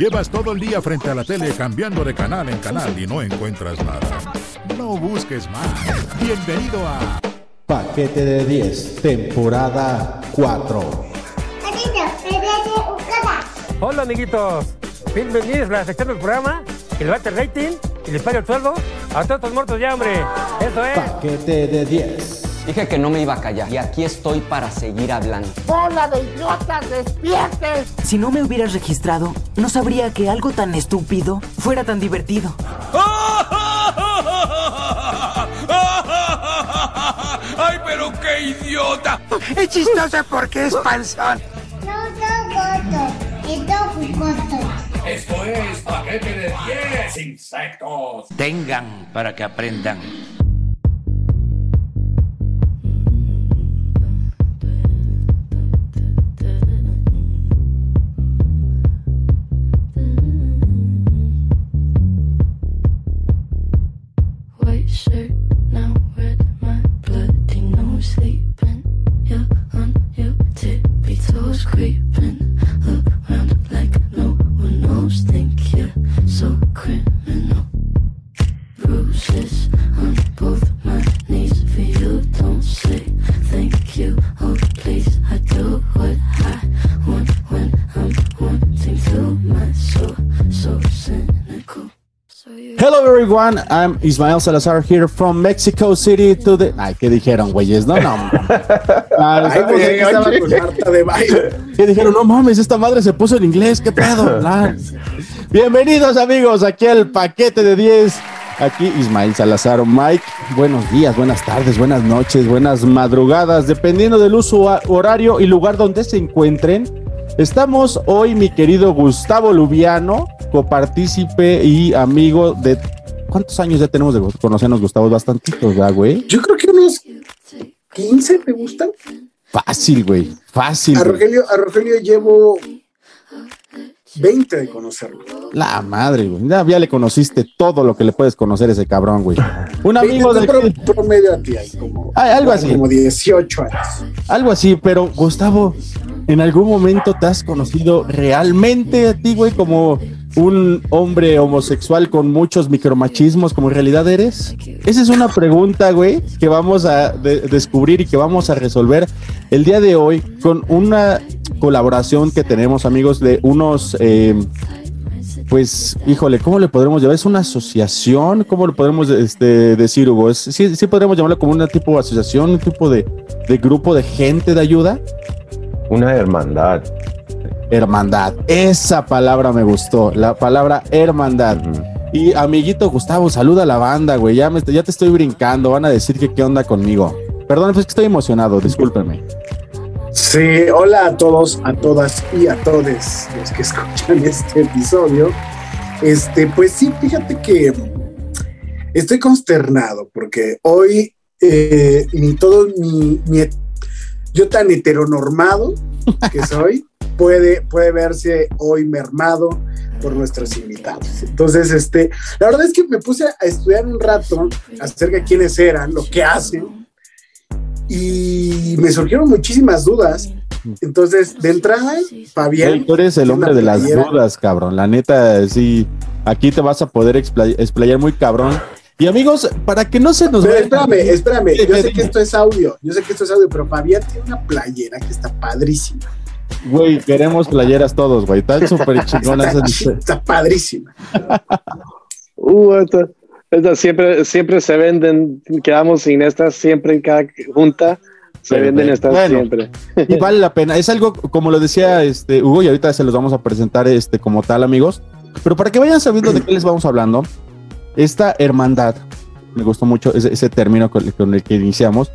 Llevas todo el día frente a la tele cambiando de canal en canal y no encuentras nada. No busques más. Bienvenido a Paquete de 10, temporada 4. Hola amiguitos, bienvenidos a la sección del programa el rating y le paga el sueldo a todos estos muertos ya, hombre. Eso es. Paquete de 10. Dije que no me iba a callar y aquí estoy para seguir hablando. ¡Bola de idiotas, despierten! Si no me hubieras registrado, no sabría que algo tan estúpido fuera tan divertido. ¡Ay, pero qué idiota! Es chistoso porque es panzón. No son gordos, son jugosos. Esto es paquete de 10 insectos. Tengan para que aprendan. Everyone, I'm Ismael Salazar here from Mexico City to the... Ay, ¿qué dijeron, güeyes? No, no. Ah, estamos aquí, estaba con Marta de baile. ¿Qué dijeron? No mames, esta madre se puso en inglés, ¿qué pedo? La- Bienvenidos amigos, aquí al paquete de 10. Aquí Ismael Salazar, Mike. Buenos días, buenas tardes, buenas noches, buenas madrugadas, dependiendo del uso a- horario y lugar donde se encuentren. Estamos hoy, mi querido Gustavo Lubiano, copartícipe y amigo de. ¿Cuántos años ya tenemos de conocernos, Gustavo? Bastantitos, ¿verdad, güey? Yo creo que unos 15 me gustan. Fácil, güey. Fácil. A. Rogelio, a Rogelio llevo 20 de conocerlo. La madre, güey. Ya, ya le conociste todo lo que le puedes conocer a ese cabrón, güey. Un amigo del. pro- promedio a ti hay como, Ah, algo así. como 18 años. Algo así, pero Gustavo, ¿en algún momento te has conocido realmente a ti, güey, como un hombre homosexual con muchos micromachismos, como en realidad eres? Esa es una pregunta, güey, que vamos a de- descubrir y que vamos a resolver el día de hoy con una colaboración que tenemos, amigos, de unos... eh, pues, híjole, ¿cómo le podremos llamar? ¿Es una asociación? ¿Cómo le podemos este, decir, Hugo? ¿Es- sí, sí podríamos llamarlo como una tipo de asociación, un tipo de, de grupo de gente de ayuda. Una hermandad. Hermandad. Esa palabra me gustó, la palabra hermandad. Y amiguito Gustavo, saluda a la banda, güey. Ya, me- ya te estoy brincando. Van a decir que qué onda conmigo. Perdón, es que estoy emocionado, discúlpenme. Sí, hola a todos, a todas y a todos los que escuchan este episodio. Este, pues sí, fíjate que estoy consternado porque hoy eh, ni todo mi, mi- yo tan heteronormado que soy puede, puede verse hoy mermado por nuestros invitados. Entonces, este, la verdad es que me puse a estudiar un rato acerca de quiénes eran, lo que hacen, y me surgieron muchísimas dudas. Entonces, de entrada, Fabián. Güey, tú eres el hombre de las dudas, cabrón. La neta, sí. Aquí te vas a poder expla- explayar muy cabrón. Y amigos, para que no se nos Pero vaya- espérame, espérame. Sí, Yo sé sí. que esto es audio. Yo sé que esto es audio, pero Fabián tiene una playera que está padrísima. Güey, queremos playeras todos, güey. Están súper chingonas. Está, está padrísima. Uh, esta- esta siempre, siempre se venden, quedamos sin estas, siempre en cada junta se Pero, venden estas bueno. siempre. y vale la pena. Es algo, como lo decía este Hugo, y ahorita se los vamos a presentar este como tal, amigos. Pero para que vayan sabiendo de qué les vamos hablando, esta hermandad, me gustó mucho ese, ese término con, con el que iniciamos,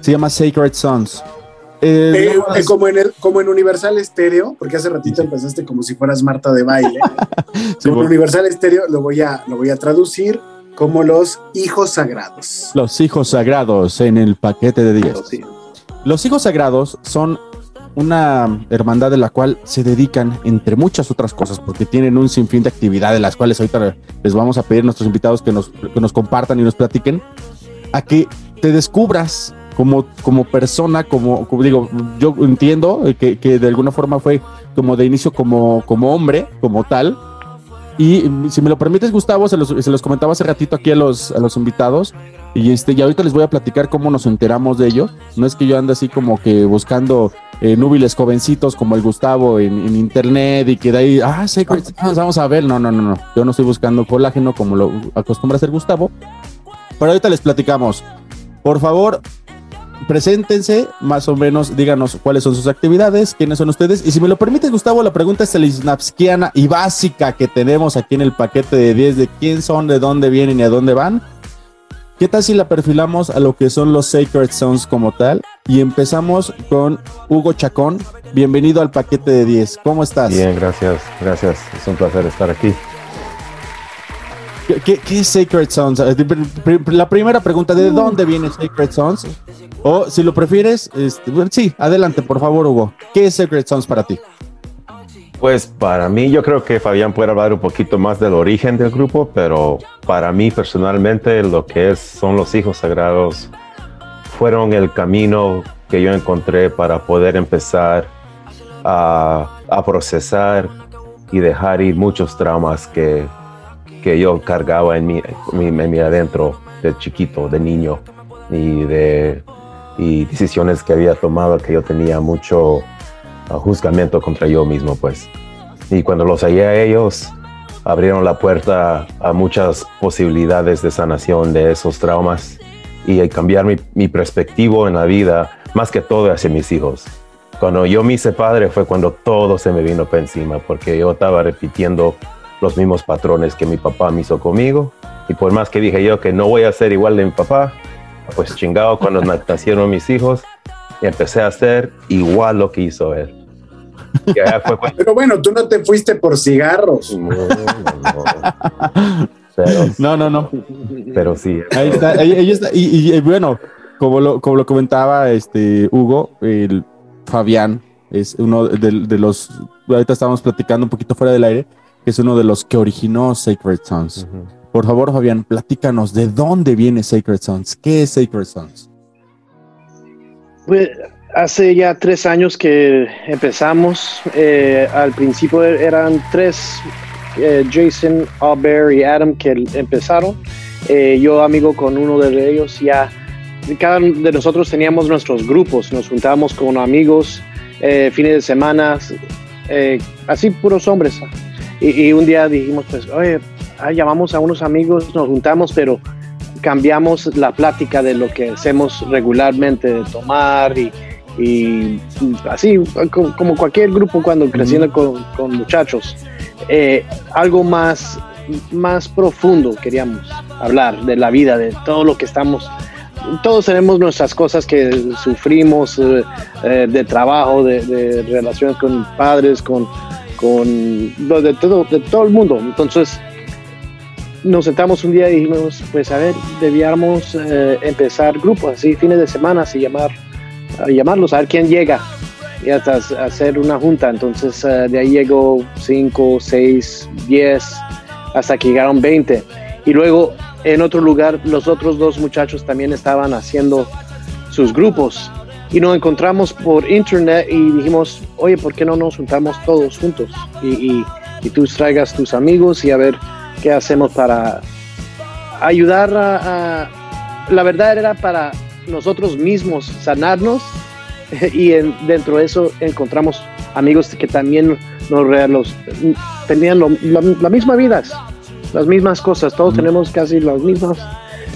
se llama Sacred Sons. Eh, Eh, no, como, en el, como en Universal Stereo, porque hace ratito empezaste como si fueras Marta de baile. sí, como en bueno, Universal Stereo lo voy, a, lo voy a traducir como los hijos sagrados. los hijos sagrados en el paquete de 10. Los hijos sagrados son una hermandad de la cual se dedican, entre muchas otras cosas, porque tienen un sinfín de actividades, las cuales ahorita les vamos a pedir a nuestros invitados que nos, que nos compartan y nos platiquen, a que te descubras como, como persona, como, como digo, yo entiendo que, que, de alguna forma fue como de inicio como, como hombre, como tal. Y si me lo permites, Gustavo, se los, se los comentaba hace ratito aquí a los, a los invitados. Y este, y ahorita les voy a platicar cómo nos enteramos de ello. No es que yo ande así como que buscando eh, núbiles jovencitos como el Gustavo en, internet y que de ahí, ah, Secret vamos a ver. No, no, no, no. Yo no estoy buscando colágeno como lo acostumbra hacer Gustavo. Pero ahorita les platicamos. Por favor, preséntense, más o menos, díganos cuáles son sus actividades, quiénes son ustedes. Y si me lo permite, Gustavo, la pregunta es el y básica que tenemos aquí en el paquete de 10 de quién son, de dónde vienen y a dónde van. ¿Qué tal si la perfilamos a lo que son los Sacred Songs como tal? Y empezamos con Hugo Chacón. Bienvenido al paquete de 10. ¿Cómo estás? Bien, gracias, gracias. Es un placer estar aquí. ¿Qué, es Sacred Sons? Eh, la primera pregunta, ¿de dónde viene Sacred Sons? O si lo prefieres, este, sí, adelante, por favor, Hugo. ¿Qué es Sacred Sons para ti? Pues para mí, yo creo que Fabián puede hablar un poquito más del origen del grupo, pero para mí personalmente lo que es, son los hijos sagrados fueron el camino que yo encontré para poder empezar a, a procesar y dejar ir muchos traumas que, que yo cargaba en mi, en mi adentro de chiquito, de niño, y de y decisiones que había tomado que yo tenía mucho juzgamiento contra yo mismo, pues. Y cuando los hallé a ellos, abrieron la puerta a muchas posibilidades de sanación de esos traumas y cambiar mi, mi perspectiva en la vida, más que todo hacia mis hijos. Cuando yo me hice padre fue cuando todo se me vino para encima, porque yo estaba repitiendo los mismos patrones que mi papá me hizo conmigo. Y por más que dije yo que no voy a ser igual de mi papá, pues chingado cuando nacieron mis hijos, empecé a hacer igual lo que hizo él. Pero bueno, tú no te fuiste por cigarros. No, no, no. Pero sí. Ahí está, ahí, está. Y, bueno, como lo, como lo comentaba este Hugo, el Fabián es uno de, de los. Ahorita estábamos platicando un poquito fuera del aire que es uno de los que originó Sacred Sons. Por favor, Fabián, platícanos de dónde viene Sacred Sons. ¿Qué es Sacred Sons? Pues hace ya tres años que empezamos. Eh, al principio eran tres, eh, Jason, Albert y Adam, que empezaron. Eh, yo, amigo con uno de ellos, ya cada de nosotros teníamos nuestros grupos. Nos juntábamos con amigos fines de semana, así puros hombres y, un día dijimos, pues, oye, llamamos a unos amigos, nos juntamos, pero cambiamos la plática de lo que hacemos regularmente, de tomar y, así, como, cualquier grupo cuando creciendo con, muchachos. Eh, algo más, más profundo queríamos hablar de la vida, de todo lo que estamos todos tenemos nuestras cosas que sufrimos eh, eh, de trabajo, de, de, relaciones con padres, con, con de todo, de todo el mundo. Entonces nos sentamos un día y dijimos, pues a ver, debíamos empezar grupos así, fines de semana, y llamar, a llamarlos, a ver quién llega y hasta hacer una junta. Entonces eh, de ahí llegó 5, 6, 10, hasta que llegaron 20. Y luego en otro lugar los otros dos muchachos también estaban haciendo sus grupos y nos encontramos por internet y dijimos, oye, ¿por qué no nos juntamos todos juntos? Y, y, tú traigas tus amigos y a ver qué hacemos para ayudar a, La verdad era para nosotros mismos sanarnos y dentro de eso encontramos amigos que también nos tenían la, misma vida, las mismas cosas, todos tenemos casi los mismos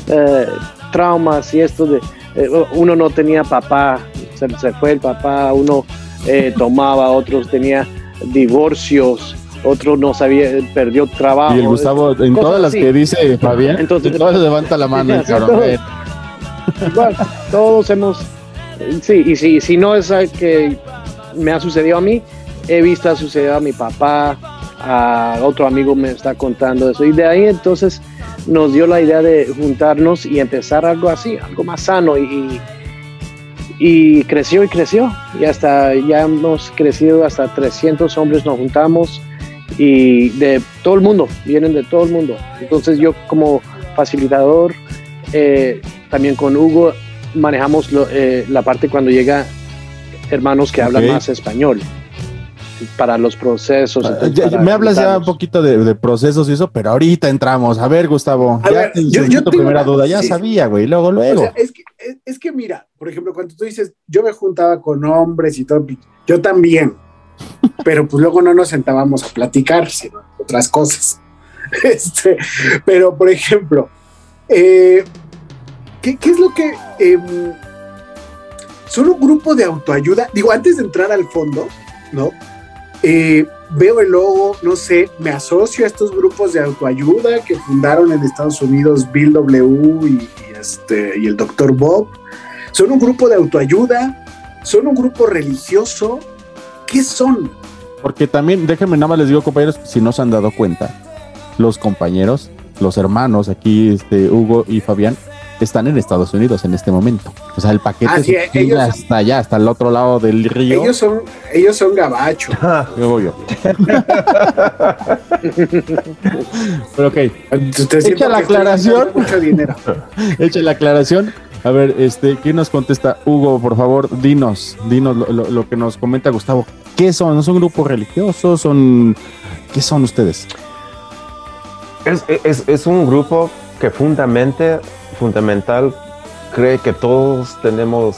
eh, traumas y esto de eh, uno no tenía papá, se, fue el papá, uno eh, tomaba, otros tenía divorcios, otro no sabía, perdió trabajo. Y el Gustavo, en todas las que dice Fabián, entonces todas levanta la mano. todos, todos hemos, sí, y si, si no es que me ha sucedido a mí, he visto ha sucedido a mi papá, a otro amigo me está contando eso, y de ahí entonces nos dio la idea de juntarnos y empezar algo así, algo más sano y, y creció y creció y hasta ya hemos crecido hasta 300 hombres nos juntamos y de todo el mundo, vienen de todo el mundo. Entonces yo como facilitador, eh, también con Hugo, manejamos lo- eh, la parte cuando llega hermanos que hablan Ok. más español para los procesos. Ah, ya- para me hablas ya un poquito de, de procesos y eso, pero ahorita entramos. A ver, Gustavo, A ya ver, yo- yo tu tengo primera una- duda, ya sí. sabía, güey. Luego, O luego. sea, es que, es, es que mira, por ejemplo, cuando tú dices, yo me juntaba con hombres y todo, yo también, pero pues luego no nos sentábamos a platicar, sino otras cosas. Este, pero, por ejemplo, eh, ¿qué, es lo que... em, son un grupo de autoayuda, digo, antes de entrar al fondo, ¿no? Eh, veo el logo, no sé, me asocio a estos grupos de autoayuda que fundaron en Estados Unidos Bill W. y, y este, y el Dr. Bob. Son un grupo de autoayuda, son un grupo religioso. ¿Qué son? Porque también, déjenme nada más les digo, compañeros, si no se han dado cuenta, los compañeros, los hermanos aquí, este, Hugo y Fabián, están en Estados Unidos en este momento. O sea, el paquete Ah, sí, se ellos- hasta allá, hasta el otro lado del río. Ellos son, ellos son gabachos. Yo voy yo. Pero ok. Echa la aclaración. Mucho dinero. Echa la aclaración. A ver, este, ¿quién nos contesta? Hugo, por favor, dinos, dinos lo, lo- lo que nos comenta Gustavo. ¿Qué son? ¿Son grupos religiosos? ¿Son qué son ustedes? Es, es- es un grupo que fundamente, fundamental cree que todos tenemos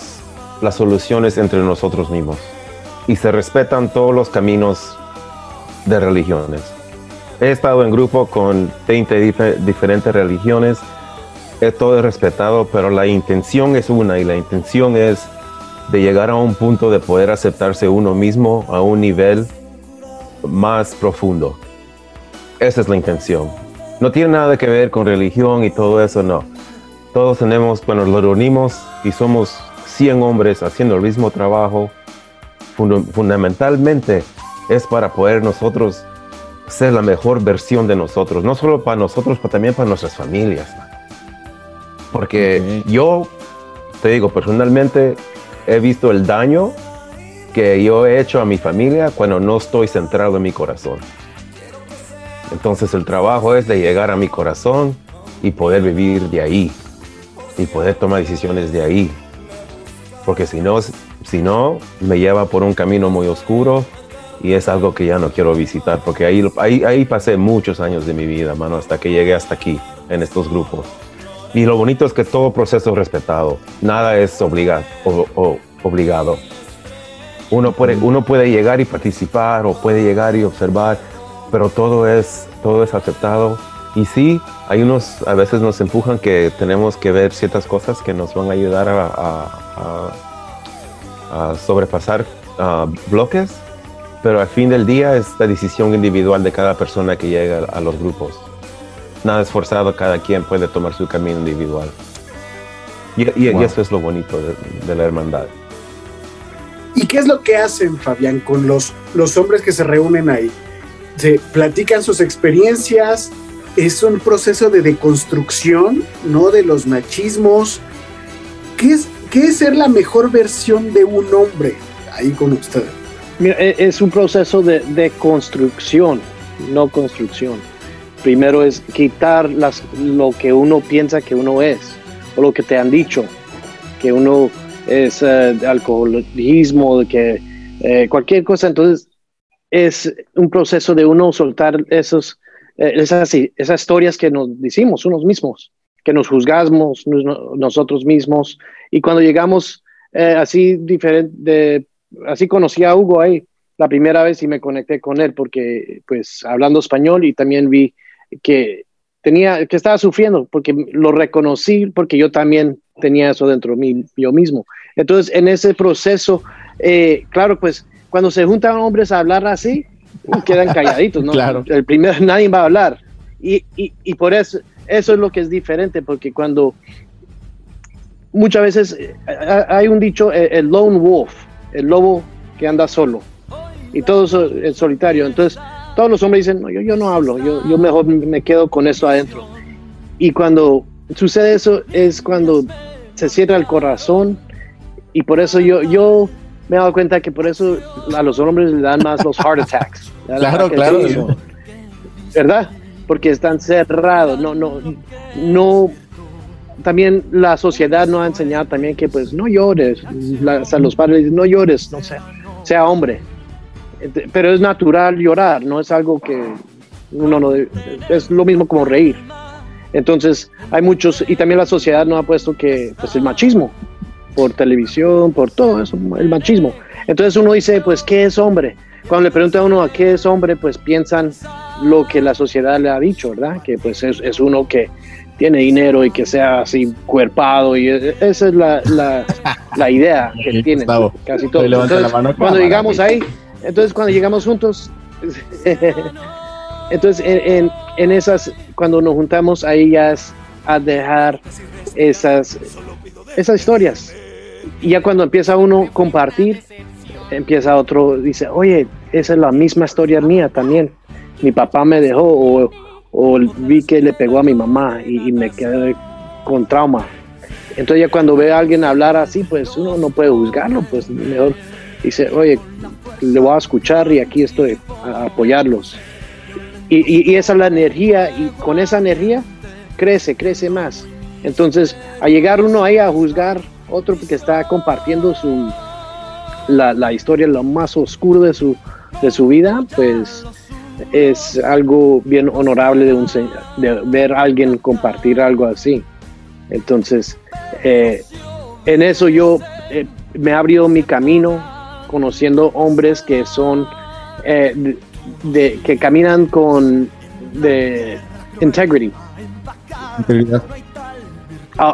las soluciones entre nosotros mismos y se respetan todos los caminos de religiones. He estado en grupo con 20 dif- diferentes religiones, he todo respetado, pero la intención es una y la intención es de llegar a un punto de poder aceptarse uno mismo a un nivel más profundo. Esa es la intención. No tiene nada que ver con religión y todo eso, no. Todos tenemos, bueno, lo reunimos y somos 100 hombres haciendo el mismo trabajo. Funda- fundamentalmente es para poder nosotros ser la mejor versión de nosotros, no solo para nosotros, pero también para nuestras familias. Porque yo, te digo, personalmente he visto el daño que yo he hecho a mi familia cuando no estoy centrado en mi corazón. Entonces el trabajo es de llegar a mi corazón y poder vivir de ahí y poder tomar decisiones de ahí. Porque si no, si no, me lleva por un camino muy oscuro y es algo que ya no quiero visitar porque ahí, ahí, ahí pasé muchos años de mi vida, mano, hasta que llegué hasta aquí, en estos grupos. Y lo bonito es que todo proceso es respetado, nada es obliga- o- obligado. Uno puede, uno puede llegar y participar o puede llegar y observar, pero todo es, todo es aceptado. Y sí, hay unos, a veces nos empujan que tenemos que ver ciertas cosas que nos van a ayudar a, a- a- a sobrepasar bloques, pero al fin del día es la decisión individual de cada persona que llega a los grupos. Nada es forzado, cada quien puede tomar su camino individual. Y, y- y Wow. eso es lo bonito de, de la hermandad. ¿Y qué es lo que hacen, Fabián, con los, los hombres que se reúnen ahí? Se platican sus experiencias, es un proceso de deconstrucción, ¿no? De los machismos. ¿Qué es, qué es ser la mejor versión de un hombre ahí con ustedes? Mira, e- es un proceso de, de construcción, no construcción. Primero es quitar las, lo que uno piensa que uno es, o lo que te han dicho, que uno es eh, alcoholismo, que eh, cualquier cosa. Entonces, es un proceso de uno soltar esos, eh, esas, esas historias que nos decimos unos mismos, que nos juzgamos nos- nosotros mismos. Y cuando llegamos eh, así diferente, así conocí a Hugo ahí la primera vez y me conecté con él porque pues hablando español y también vi que tenía que estaba sufriendo porque lo reconocí porque yo también tenía eso dentro de mí yo mismo entonces en ese proceso eh, claro pues cuando se juntan hombres a hablar así quedan calladitos no Claro. el primer nadie va a hablar y, y, y por eso eso es lo que es diferente porque cuando muchas veces eh, hay un dicho, eh, el lone wolf, el lobo que anda solo, y todo eso es solitario. Entonces, todos los hombres dicen, no, yo, yo no hablo, yo, yo mejor me quedo con eso adentro. Y cuando sucede eso es cuando se cierra el corazón, y por eso yo, yo me he dado cuenta que por eso a los hombres le dan más los heart attacks. Claro, claro. ¿Verdad? Porque están cerrados, no, no, no, también la sociedad nos ha enseñado también que pues no llores, la- hasta los padres dicen, no llores, no sé, sea hombre. Pero es natural llorar, no es algo que uno no debe- es lo mismo como reír. Entonces hay muchos, y también la sociedad nos ha puesto que pues el machismo, por televisión, por todo eso, el machismo. Entonces uno dice, pues, ¿qué es hombre? Cuando le pregunta a uno a qué es hombre, pues piensan lo que la sociedad le ha dicho, ¿verdad? Que pues es, es uno que tiene dinero y que sea así cuerpado y e- esa es la, la, la idea que tienen Gustavo, casi todos. Entonces, cuando llegamos ahí, entonces cuando llegamos juntos, entonces en, en, en esas, cuando nos juntamos ahí ya es a dejar esas, esas historias. Y ya cuando empieza uno a compartir, empieza otro, dice, oye, esa es la misma historia mía también. Mi papá me dejó o, o vi que le pegó a mi mamá y, me quedé con trauma. Entonces ya cuando ve a alguien hablar así, pues uno no puede juzgarlo, pues mejor dice, oye, le voy a escuchar y aquí estoy a apoyarlos. Y- y esa es la energía y con esa energía crece, crece más. Entonces, a llegar uno ahí a juzgar otro que está compartiendo su la, la historia lo más oscuro de su de su vida, pues es algo bien honorable de, un, de ver a alguien compartir algo así. Entonces, eh, en eso yo eh, me he abrido mi camino conociendo hombres que son eh, de, de- que caminan con de integrity Integridad.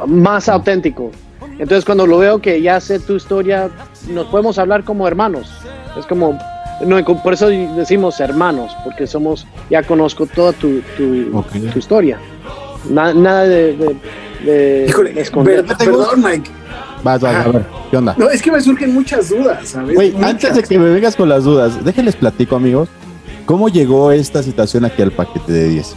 Más auténtico. Entonces cuando lo veo que ya sé tu historia, nos podemos hablar como hermanos. Es como, no, por eso decimos hermanos, porque somos, ya conozco toda tu, tu, tu historia. Na- nada de, de, de Híjole, esconder. perdón, Mike. Vas, vas, a ver, ¿qué onda? No, es que me surgen muchas dudas, ¿sabes? Muchas. antes de que me vengas con las dudas, déjenles platico, amigos, cómo llegó esta situación aquí al paquete de 10.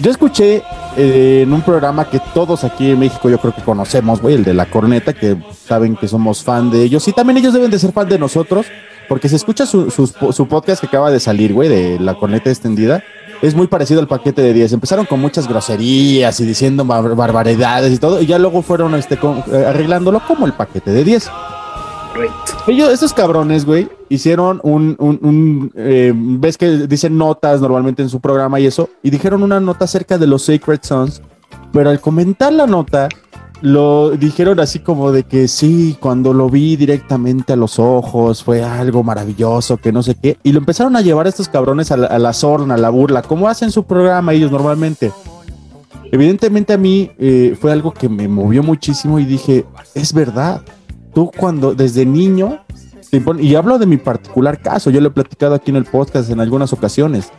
Yo escuché eh, en un programa que todos aquí en México yo creo que conocemos, güey, el de La Corneta, que saben que somos fan de ellos y también ellos deben de ser fan de nosotros, porque se escucha su, sus- su podcast que acaba de salir, güey, de La Corneta Extendida. Es muy parecido al paquete de 10. Empezaron con muchas groserías y diciendo bar- barbaridades y todo, y ya luego fueron este, con- eh, arreglándolo como el paquete de 10. Ellos, estos cabrones, güey, hicieron un, un, un, eh, ves que dicen notas normalmente en su programa y eso, y dijeron una nota acerca de los Sacred Sons, pero al comentar la nota, lo dijeron así como de que sí, cuando lo vi directamente a los ojos, fue algo maravilloso, que no sé qué, y lo empezaron a llevar a estos cabrones a la, a la a la burla, como hacen su programa ellos normalmente. Evidentemente a mí eh, fue algo que me movió muchísimo y dije, es verdad, tú cuando desde niño, y hablo de mi particular caso, yo lo he platicado aquí en el podcast en algunas ocasiones.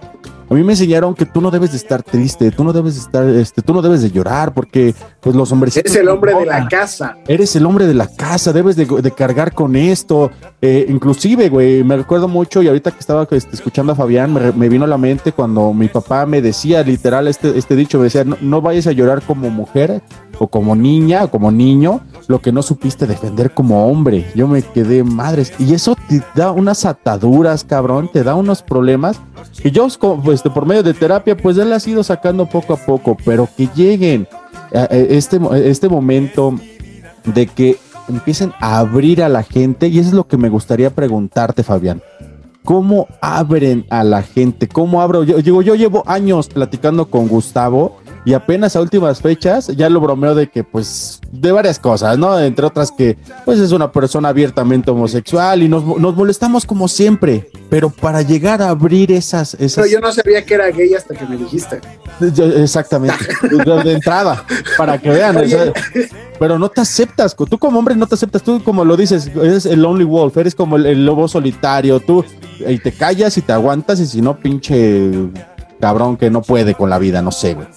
A mí me enseñaron que tú no debes de estar triste, tú no debes de estar, este, tú no debes de llorar porque pues los hombres Eres el hombre de la casa. Eres el hombre de la casa, debes de, de cargar con esto. Eh, inclusive, güey, me recuerdo mucho y ahorita que estaba este, escuchando a Fabián, me, me vino a la mente cuando mi papá me decía literal este, este dicho, me decía, no, no vayas a llorar como mujer o como niña o como niño, lo que no supiste defender como hombre. Yo me quedé madres. Y eso te da unas ataduras, cabrón, te da unos problemas. Y yo, pues, por medio de terapia, pues él ha ido sacando poco a poco, pero que lleguen a- este, este momento de que empiecen a abrir a la gente, y eso es lo que me gustaría preguntarte, Fabián. ¿Cómo abren a la gente? ¿Cómo abro? Yo digo, yo llevo años platicando con Gustavo y apenas a últimas fechas ya lo bromeo de que, pues, de varias cosas, ¿no? Entre otras que, pues, es una persona abiertamente homosexual y nos, nos molestamos como siempre, pero para llegar a abrir esas... esas Pero yo no sabía que era gay hasta que me dijiste. yo- Exactamente, de, de entrada, para que vean. o sea, pero no te aceptas, tú como hombre no te aceptas, tú como lo dices, eres el lonely wolf, eres como el, el lobo solitario, tú y te callas y te aguantas y si no, pinche cabrón que no puede con la vida, no sé, güey.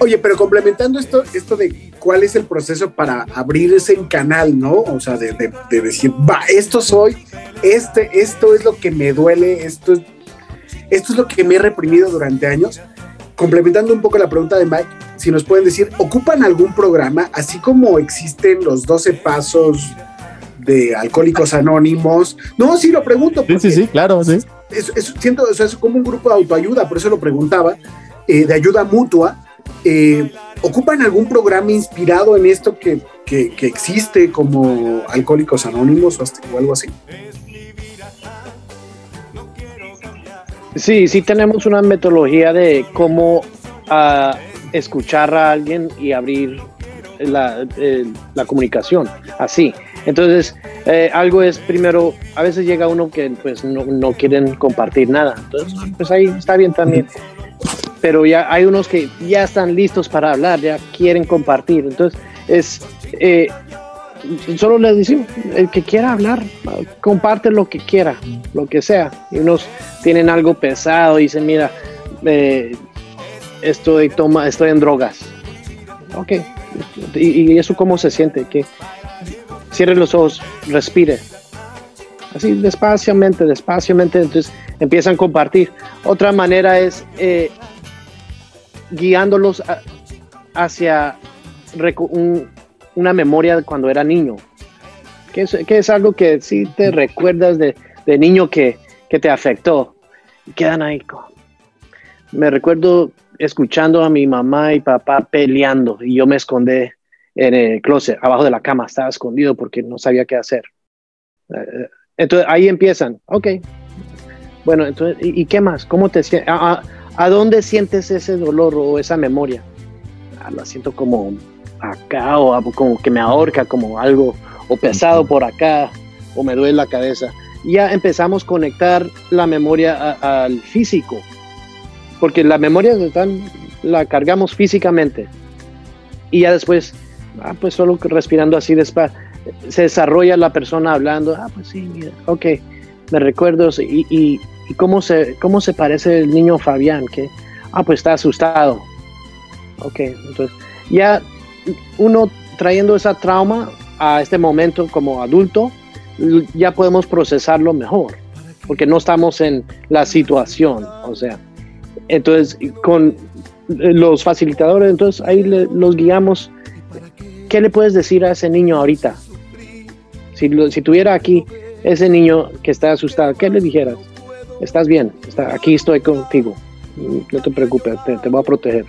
Oye, pero complementando esto, esto de cuál es el proceso para abrir ese canal, ¿no? O sea, de, de- de decir, va, esto soy, este, esto es lo que me duele, esto es, esto es lo que me he reprimido durante años. Complementando un poco la pregunta de Mike, si nos pueden decir, ¿ocupan algún programa, así como existen los 12 pasos de Alcohólicos Anónimos? No, sí lo pregunto. Sí, sí, sí, claro, sí. es, es- siento, o sea, es como un grupo de autoayuda, por eso lo preguntaba, eh, de ayuda mutua. Eh, ¿ocupan algún programa inspirado en esto que, que, que existe como Alcohólicos Anónimos o, hasta, o algo así? Sí, sí tenemos una metodología de cómo uh, escuchar a alguien y abrir la, eh, la comunicación, así. Entonces, eh, algo es primero, a veces llega uno que pues no, no, quieren compartir nada, entonces pues ahí está bien también. Pero ya hay unos que ya están listos para hablar, ya quieren compartir, entonces es... Eh, solo les decimos, el que quiera hablar, comparte lo que quiera, lo que sea. Y unos tienen algo pesado dicen, mira, eh, estoy, toma, estoy en drogas. Ok. ¿Y, y eso cómo se siente? Que cierre los ojos, respire. Así, despaciamente, despaciamente, entonces empiezan a compartir. Otra manera es eh, guiándolos a, hacia un, una memoria de cuando era niño. Que es, que es algo que sí te recuerdas de, de niño que, que, te afectó. Y quedan ahí. Me recuerdo escuchando a mi mamá y papá peleando y yo me escondí en el closet, abajo de la cama, estaba escondido porque no sabía qué hacer. Entonces ahí empiezan, ok. Bueno, entonces, ¿y, y qué más? ¿Cómo te sientes? ¿A, a, a dónde sientes ese dolor o esa memoria? Ah, la siento como acá o como que me ahorca, como algo o pesado por acá o me duele la cabeza. Ya empezamos a conectar la memoria a, al físico, porque la memoria están, la cargamos físicamente y ya después, ah, pues solo respirando así despacio, se desarrolla la persona hablando, ah, pues sí, mira, ok, me recuerdo y, y, y cómo, se, cómo se parece el niño Fabián, que, ah, pues está asustado. Ok, entonces ya uno trayendo esa trauma a este momento como adulto, ya podemos procesarlo mejor, porque no estamos en la situación, o sea, entonces con los facilitadores, entonces ahí le, los guiamos. ¿Qué le puedes decir a ese niño ahorita? Si, lo, si tuviera aquí ese niño que está asustado, ¿qué le dijeras? Estás bien, está, aquí estoy contigo, no te preocupes, te, te voy a proteger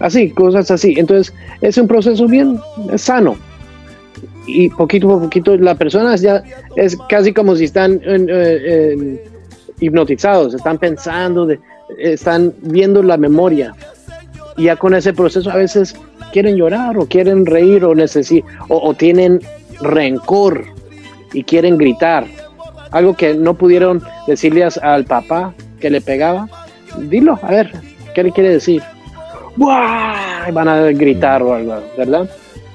así, cosas así. Entonces, es un proceso bien sano. Y poquito a poquito la persona ya es casi como si están en, hipnotizados, están pensando, están viendo la memoria. Y ya con ese proceso a veces quieren llorar o quieren reír o, necesi o, o tienen rencor y quieren gritar. Algo que no pudieron decirle al papá que le pegaba. Dilo, a ver, ¿qué le quiere decir? ¡Buah! van a gritar o algo, ¿verdad?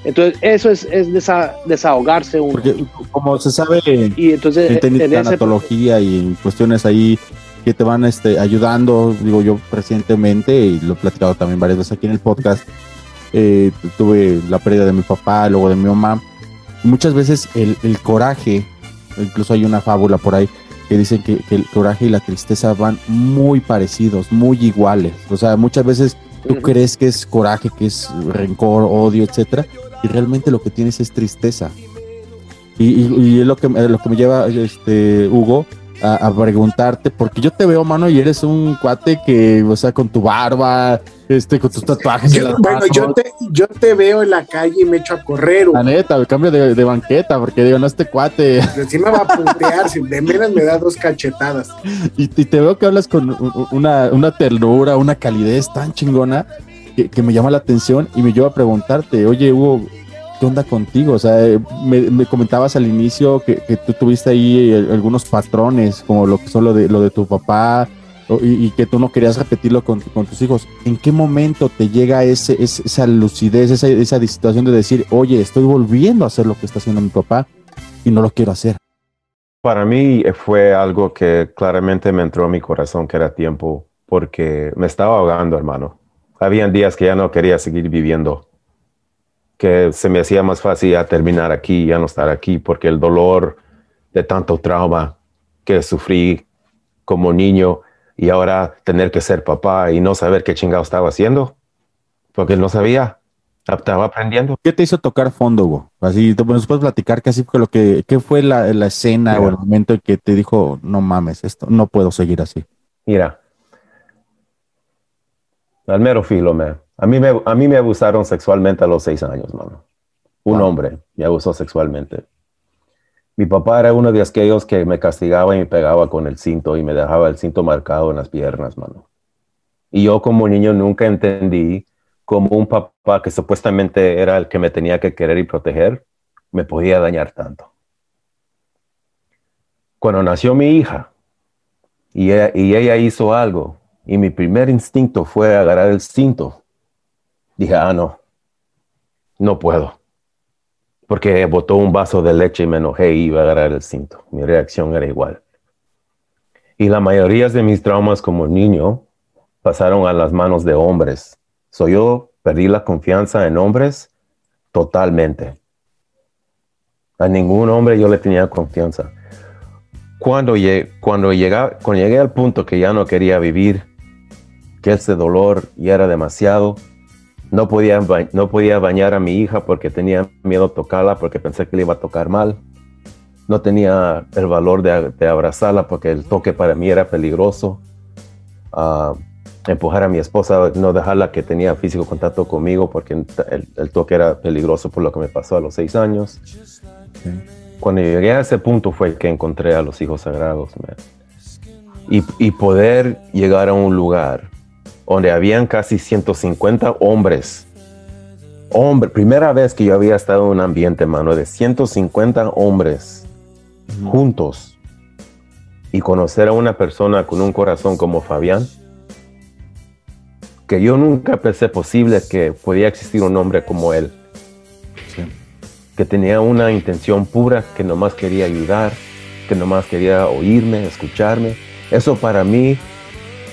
Entonces, eso es, es desa, desahogarse uno. Porque, como se sabe, y entonces, en, en tanatología y en cuestiones ahí que te van este, ayudando, digo yo recientemente, y lo he platicado también varias veces aquí en el podcast, eh, tuve la pérdida de mi papá, luego de mi mamá, y muchas veces el, el coraje, incluso hay una fábula por ahí, que dicen que, que, el coraje y la tristeza van muy parecidos, muy iguales. O sea, muchas veces tú crees que es coraje, que es rencor, odio, etcétera, y realmente lo que tienes es tristeza. Y, y, y es lo que, lo que me lleva, este, Hugo, a, a, preguntarte, porque yo te veo, mano, y eres un cuate que, o sea, con tu barba, este, con tus tatuajes. Yo, bueno, manos. yo te, yo te veo en la calle y me echo a correr. La neta, el cambio de, de, banqueta, porque digo, no, este cuate. Encima va a puntear, si de menos me da dos cachetadas. Y, y, te veo que hablas con una, una ternura, una calidez tan chingona que, que me llama la atención y me lleva a preguntarte, oye, Hugo, ¿qué onda contigo? O sea, me, me comentabas al inicio que, tú tuviste ahí algunos patrones, como lo que son lo de, tu papá, y, que tú no querías repetirlo con, tus hijos. ¿En qué momento te llega esa lucidez, esa, esa situación de decir, oye, estoy volviendo a hacer lo que está haciendo mi papá y no lo quiero hacer? Para mí fue algo que claramente me entró a mi corazón, que era tiempo, porque me estaba ahogando, hermano. Habían días que ya no quería seguir viviendo que se me hacía más fácil ya terminar aquí, ya no estar aquí, porque el dolor de tanto trauma que sufrí como niño y ahora tener que ser papá y no saber qué chingado estaba haciendo, porque no sabía, estaba aprendiendo. ¿Qué te hizo tocar fondo, Hugo? Así, nos puedes platicar casi fue lo que, ¿qué fue la, la escena Mira. o el momento en que te dijo, no mames, esto no puedo seguir así? Mira, Al mero filo, man. A mí me, a mí me abusaron sexualmente a los seis años, mano. Un hombre me abusó sexualmente. Mi papá era uno de aquellos que me castigaba y me pegaba con el cinto y me dejaba el cinto marcado en las piernas, mano. Y yo como niño nunca entendí cómo un papá que supuestamente era el que me tenía que querer y proteger, me podía dañar tanto. Cuando nació mi hija y y ella hizo algo y mi primer instinto fue agarrar el cinto, dije, ah, no, no puedo porque botó un vaso de leche y me enojé y iba a agarrar el cinto. Mi reacción era igual. Y la mayoría de mis traumas como niño pasaron a las manos de hombres. Soy yo perdí la confianza en hombres totalmente. A ningún hombre yo le tenía confianza. Cuando, llegué, cuando, cuando llegué al punto que ya no quería vivir, que ese dolor ya era demasiado, no podía, no podía bañar a mi hija porque tenía miedo a tocarla, porque pensé que le iba a tocar mal. No tenía el valor de, abrazarla porque el toque para mí era peligroso. Uh, empujar a mi esposa, no dejarla que tenía físico contacto conmigo porque el, toque era peligroso por lo que me pasó a los seis años. Cuando llegué a ese punto fue que encontré a los hijos sagrados. Y, y poder llegar a un lugar donde habían casi 150 hombres. Hombre, primera vez que yo había estado en un ambiente, mano, de 150 hombres juntos y conocer a una persona con un corazón como Fabián, que yo nunca pensé posible que podía existir un hombre como él, que tenía una intención pura, que nomás quería ayudar, que nomás quería oírme, escucharme. Eso para mí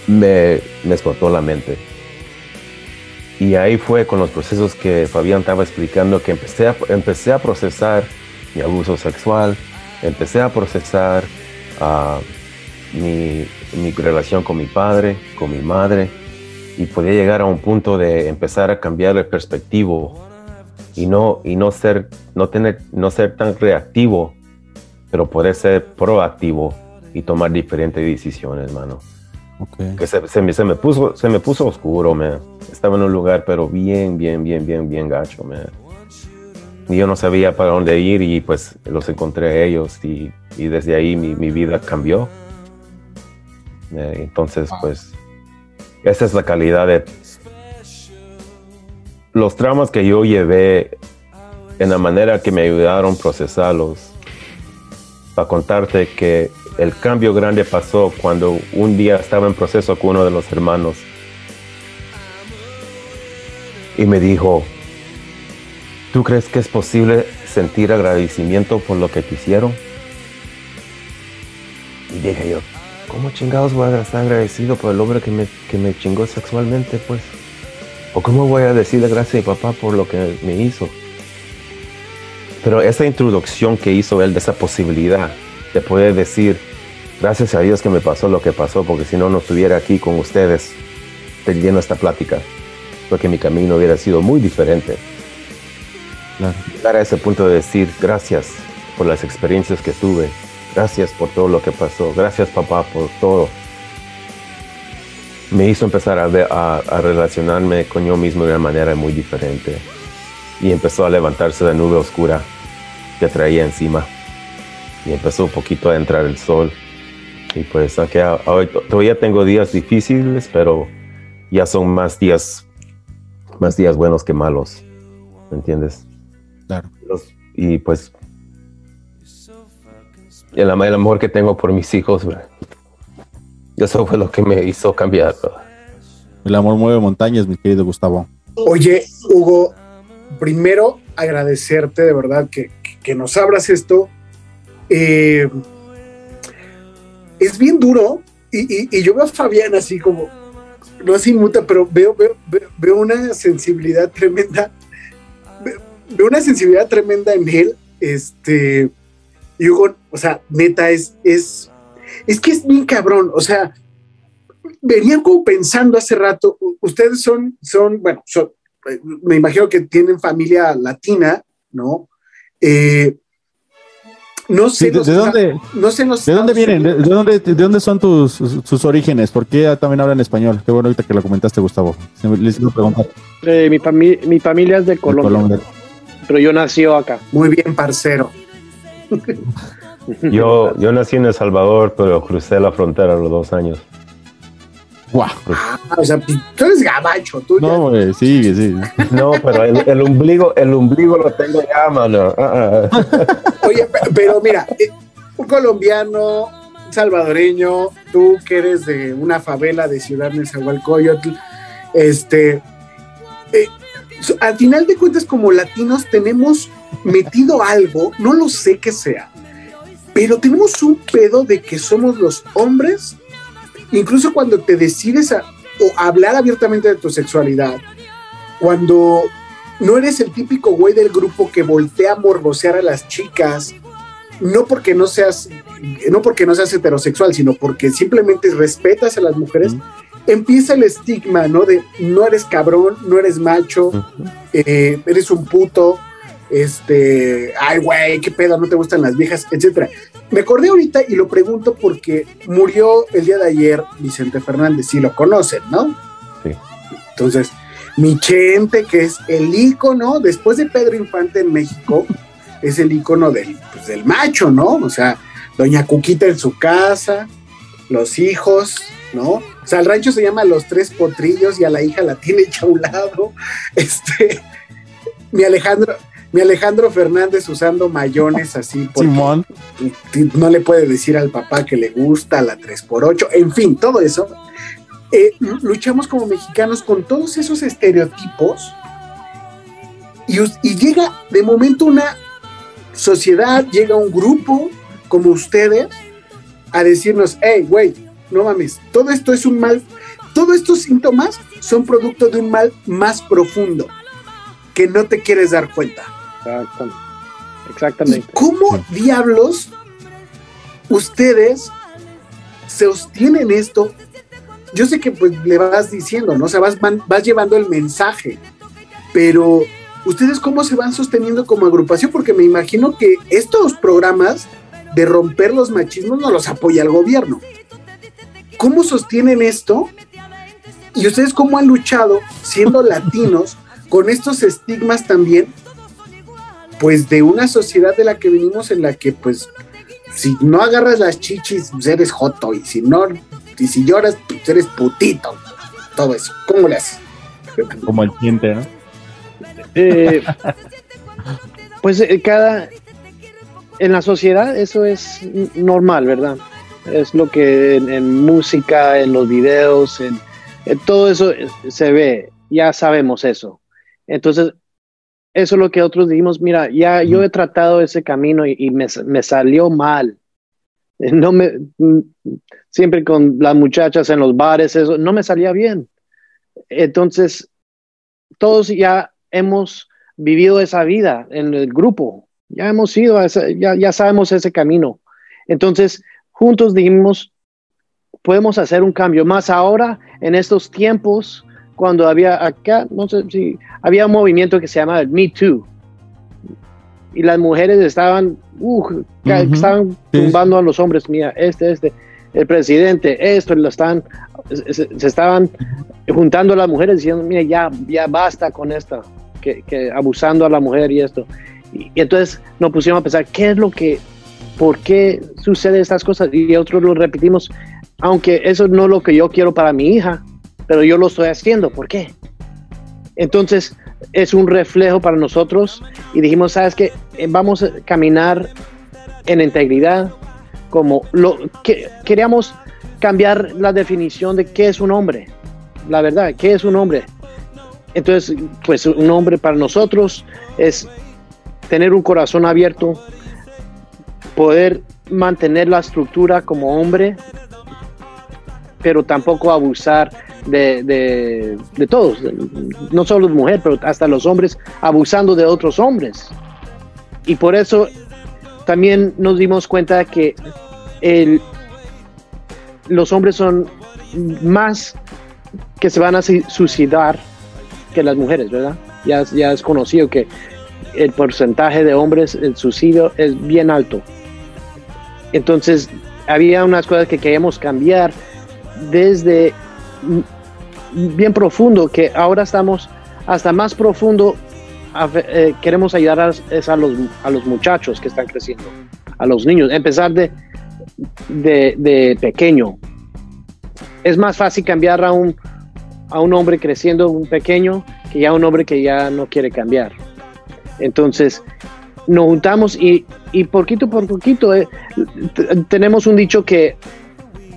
me, me explotó la mente. Y ahí fue con los procesos que Fabián estaba explicando que empecé a, empecé a procesar mi abuso sexual, empecé a procesar ah, mi, mi, relación con mi padre, con mi madre, y podía llegar a un punto de empezar a cambiar el perspectivo y no, y no, ser, no, tener, no ser tan reactivo, pero poder ser proactivo y tomar diferentes decisiones, hermano. Que se, se, me, se, me, puso, se me puso oscuro, me Estaba en un lugar, pero bien, bien, bien, bien, bien gacho, man. Y yo no sabía para dónde ir y pues los encontré a ellos y, y desde ahí mi, mi, vida cambió. Eh, entonces, pues, esa es la calidad de... Los traumas que yo llevé en la manera que me ayudaron a procesarlos. Para contarte que el cambio grande pasó cuando un día estaba en proceso con uno de los hermanos y me dijo, ¿tú crees que es posible sentir agradecimiento por lo que te hicieron? Y dije yo, ¿cómo chingados voy a estar agradecido por el hombre que me, que me chingó sexualmente, pues? ¿O cómo voy a decirle gracias a mi papá por lo que me hizo? Pero esa introducción que hizo él de esa posibilidad de poder decir, Gracias a Dios que me pasó lo que pasó, porque si no, no estuviera aquí con ustedes teniendo esta plática, porque mi camino hubiera sido muy diferente. Llegar a ese punto de decir gracias por las experiencias que tuve, gracias por todo lo que pasó, gracias papá por todo. Me hizo empezar a, a relacionarme con yo mismo de una manera muy diferente y empezó a levantarse la nube oscura que traía encima y empezó un poquito a entrar el sol y pues aunque hoy todavía tengo días difíciles, pero ya son más días, más días buenos que malos. ¿Me entiendes? Claro. y pues el, el, amor que tengo por mis hijos, eso fue lo que me hizo cambiar. El amor mueve montañas, mi querido Gustavo. Oye, Hugo, primero agradecerte de verdad que, que nos abras esto. Eh, es bien duro y, yo veo a Fabián así como, no así muta, pero veo, veo, veo una sensibilidad tremenda, veo una sensibilidad tremenda en él, este, y Hugo, o sea, neta, es, es, es que es bien cabrón, o sea, venían como pensando hace rato, ustedes son, son, bueno, son, me imagino que tienen familia latina, ¿no? Eh, No sé, Sí, ¿de- los- de dónde- no sé los ¿De dónde vienen? ¿De, dónde, de dónde son tus, sus orígenes? ¿Por qué también hablan español? Qué bueno ahorita que lo comentaste, Gustavo. Se me- Les. Eh, mi, fami- mi familia es de Colombia, Colombia. pero yo nací acá. Muy bien, parcero. Yo, yo nací en El Salvador, pero crucé la frontera a los dos años. Guau. Ah, o sea, tú eres gabacho, tú No, güey, sigue, sí. No, pero el, el ombligo, el ombligo lo tengo ya, mano. Ah, ah. Oye, pe- pero mira, eh, un colombiano, un salvadoreño, tú que eres de una favela de Ciudad Nezahualcóyotl, este, eh, al final de cuentas como latinos tenemos metido algo, no lo sé qué sea, pero tenemos un pedo de que somos los hombres, incluso cuando te decides a o hablar abiertamente de tu sexualidad, cuando no eres el típico güey del grupo que voltea a morbosear a las chicas, no porque no seas, no porque no seas heterosexual, sino porque simplemente respetas a las mujeres, empieza el estigma, ¿no? De no eres cabrón, no eres macho, eh, eres un puto, este, ay, güey, qué pedo, no te gustan las viejas, etcétera. Me acordé ahorita y lo pregunto porque murió el día de ayer Vicente Fernández, si lo conocen, ¿no? Sí. Entonces, mi Chente, que es el ícono, después de Pedro Infante en México, es el ícono del, pues, del macho, ¿no? O sea, Doña Cuquita en su casa, los hijos, ¿no? O sea, el rancho se llama Los Tres Potrillos y a la hija la tiene hecha a un lado. Este, mi Alejandro, mi Alejandro Fernández usando mayones así, porque Simón. no le puede decir al papá que le gusta la 3x8, en fin, todo eso. Eh, lu- luchamos como mexicanos con todos esos estereotipos y, y llega de momento una sociedad, llega un grupo como ustedes a decirnos, hey, güey, no mames, todo esto es un mal, todos estos síntomas son producto de un mal más profundo que no te quieres dar cuenta. Exactamente. Exactamente. ¿Cómo diablos ustedes sostienen esto? Yo sé que pues le vas diciendo, ¿no? O sea, vas, van- vas llevando el mensaje, pero ¿ustedes cómo se van sosteniendo como agrupación? Porque me imagino que estos programas de romper los machismos no los apoya el gobierno. ¿Cómo sostienen esto? ¿Y ustedes cómo han luchado siendo latinos con estos estigmas también pues de una sociedad de la que venimos en la que pues si no agarras las chichis pues eres joto y si no y si lloras pues eres putito todo eso ¿cómo le haces? Como el diente, ¿no? Eh, pues eh, cada en la sociedad eso es normal, ¿verdad? Es lo que en, en música, en los videos, en, en todo eso eh, se ve, ya sabemos eso. Entonces, eso es lo que otros dijimos, mira, ya yo he tratado ese camino y, y me, me salió mal. Eh, No me, mm, siempre con las muchachas en los bares, eso no me salía bien. Entonces, todos ya hemos vivido esa vida en el grupo, ya hemos ido, a ese- ya, ya sabemos ese camino. Entonces, juntos dijimos, podemos hacer un cambio, más ahora en estos tiempos, cuando había acá, no sé si había un movimiento que se llama el Me Too. Y las mujeres estaban, uh, ca- Ujú. estaban tumbando a los hombres, mira, este, este, el presidente, esto, lo están, se, se estaban juntando a las mujeres diciendo, mira, ya, ya basta con esto, que, que abusando a la mujer y esto. Y, y entonces nos pusimos a pensar, ¿qué es lo que, por qué sucede estas cosas? Y otros lo repetimos, aunque eso no es lo que yo quiero para mi hija, pero yo lo estoy haciendo, ¿por qué? Entonces es un reflejo para nosotros y dijimos, ¿sabes qué? Eh, Vamos a caminar en integridad, como lo que queríamos cambiar la definición de qué es un hombre, la verdad, qué es un hombre. Entonces, pues un hombre para nosotros es tener un corazón abierto, poder mantener la estructura como hombre, pero tampoco abusar de, de, todos, no solo de mujer, pero hasta los hombres abusando de otros hombres. Y por eso también nos dimos cuenta que el, los hombres son más que se van a suicidar que las mujeres, ¿verdad? Ya, ya es conocido que el porcentaje de hombres, el suicidio es bien alto. Entonces, había unas cosas que queríamos cambiar desde bien profundo, que ahora estamos hasta más profundo. eh, queremos ayudar a, es a, los, a los muchachos que están creciendo, a los niños, empezar de, de, pequeño. Es más fácil cambiar a un, a un hombre creciendo, un pequeño, que ya un hombre que ya no quiere cambiar. Entonces, nos juntamos y, y poquito por poquito eh, tenemos un dicho que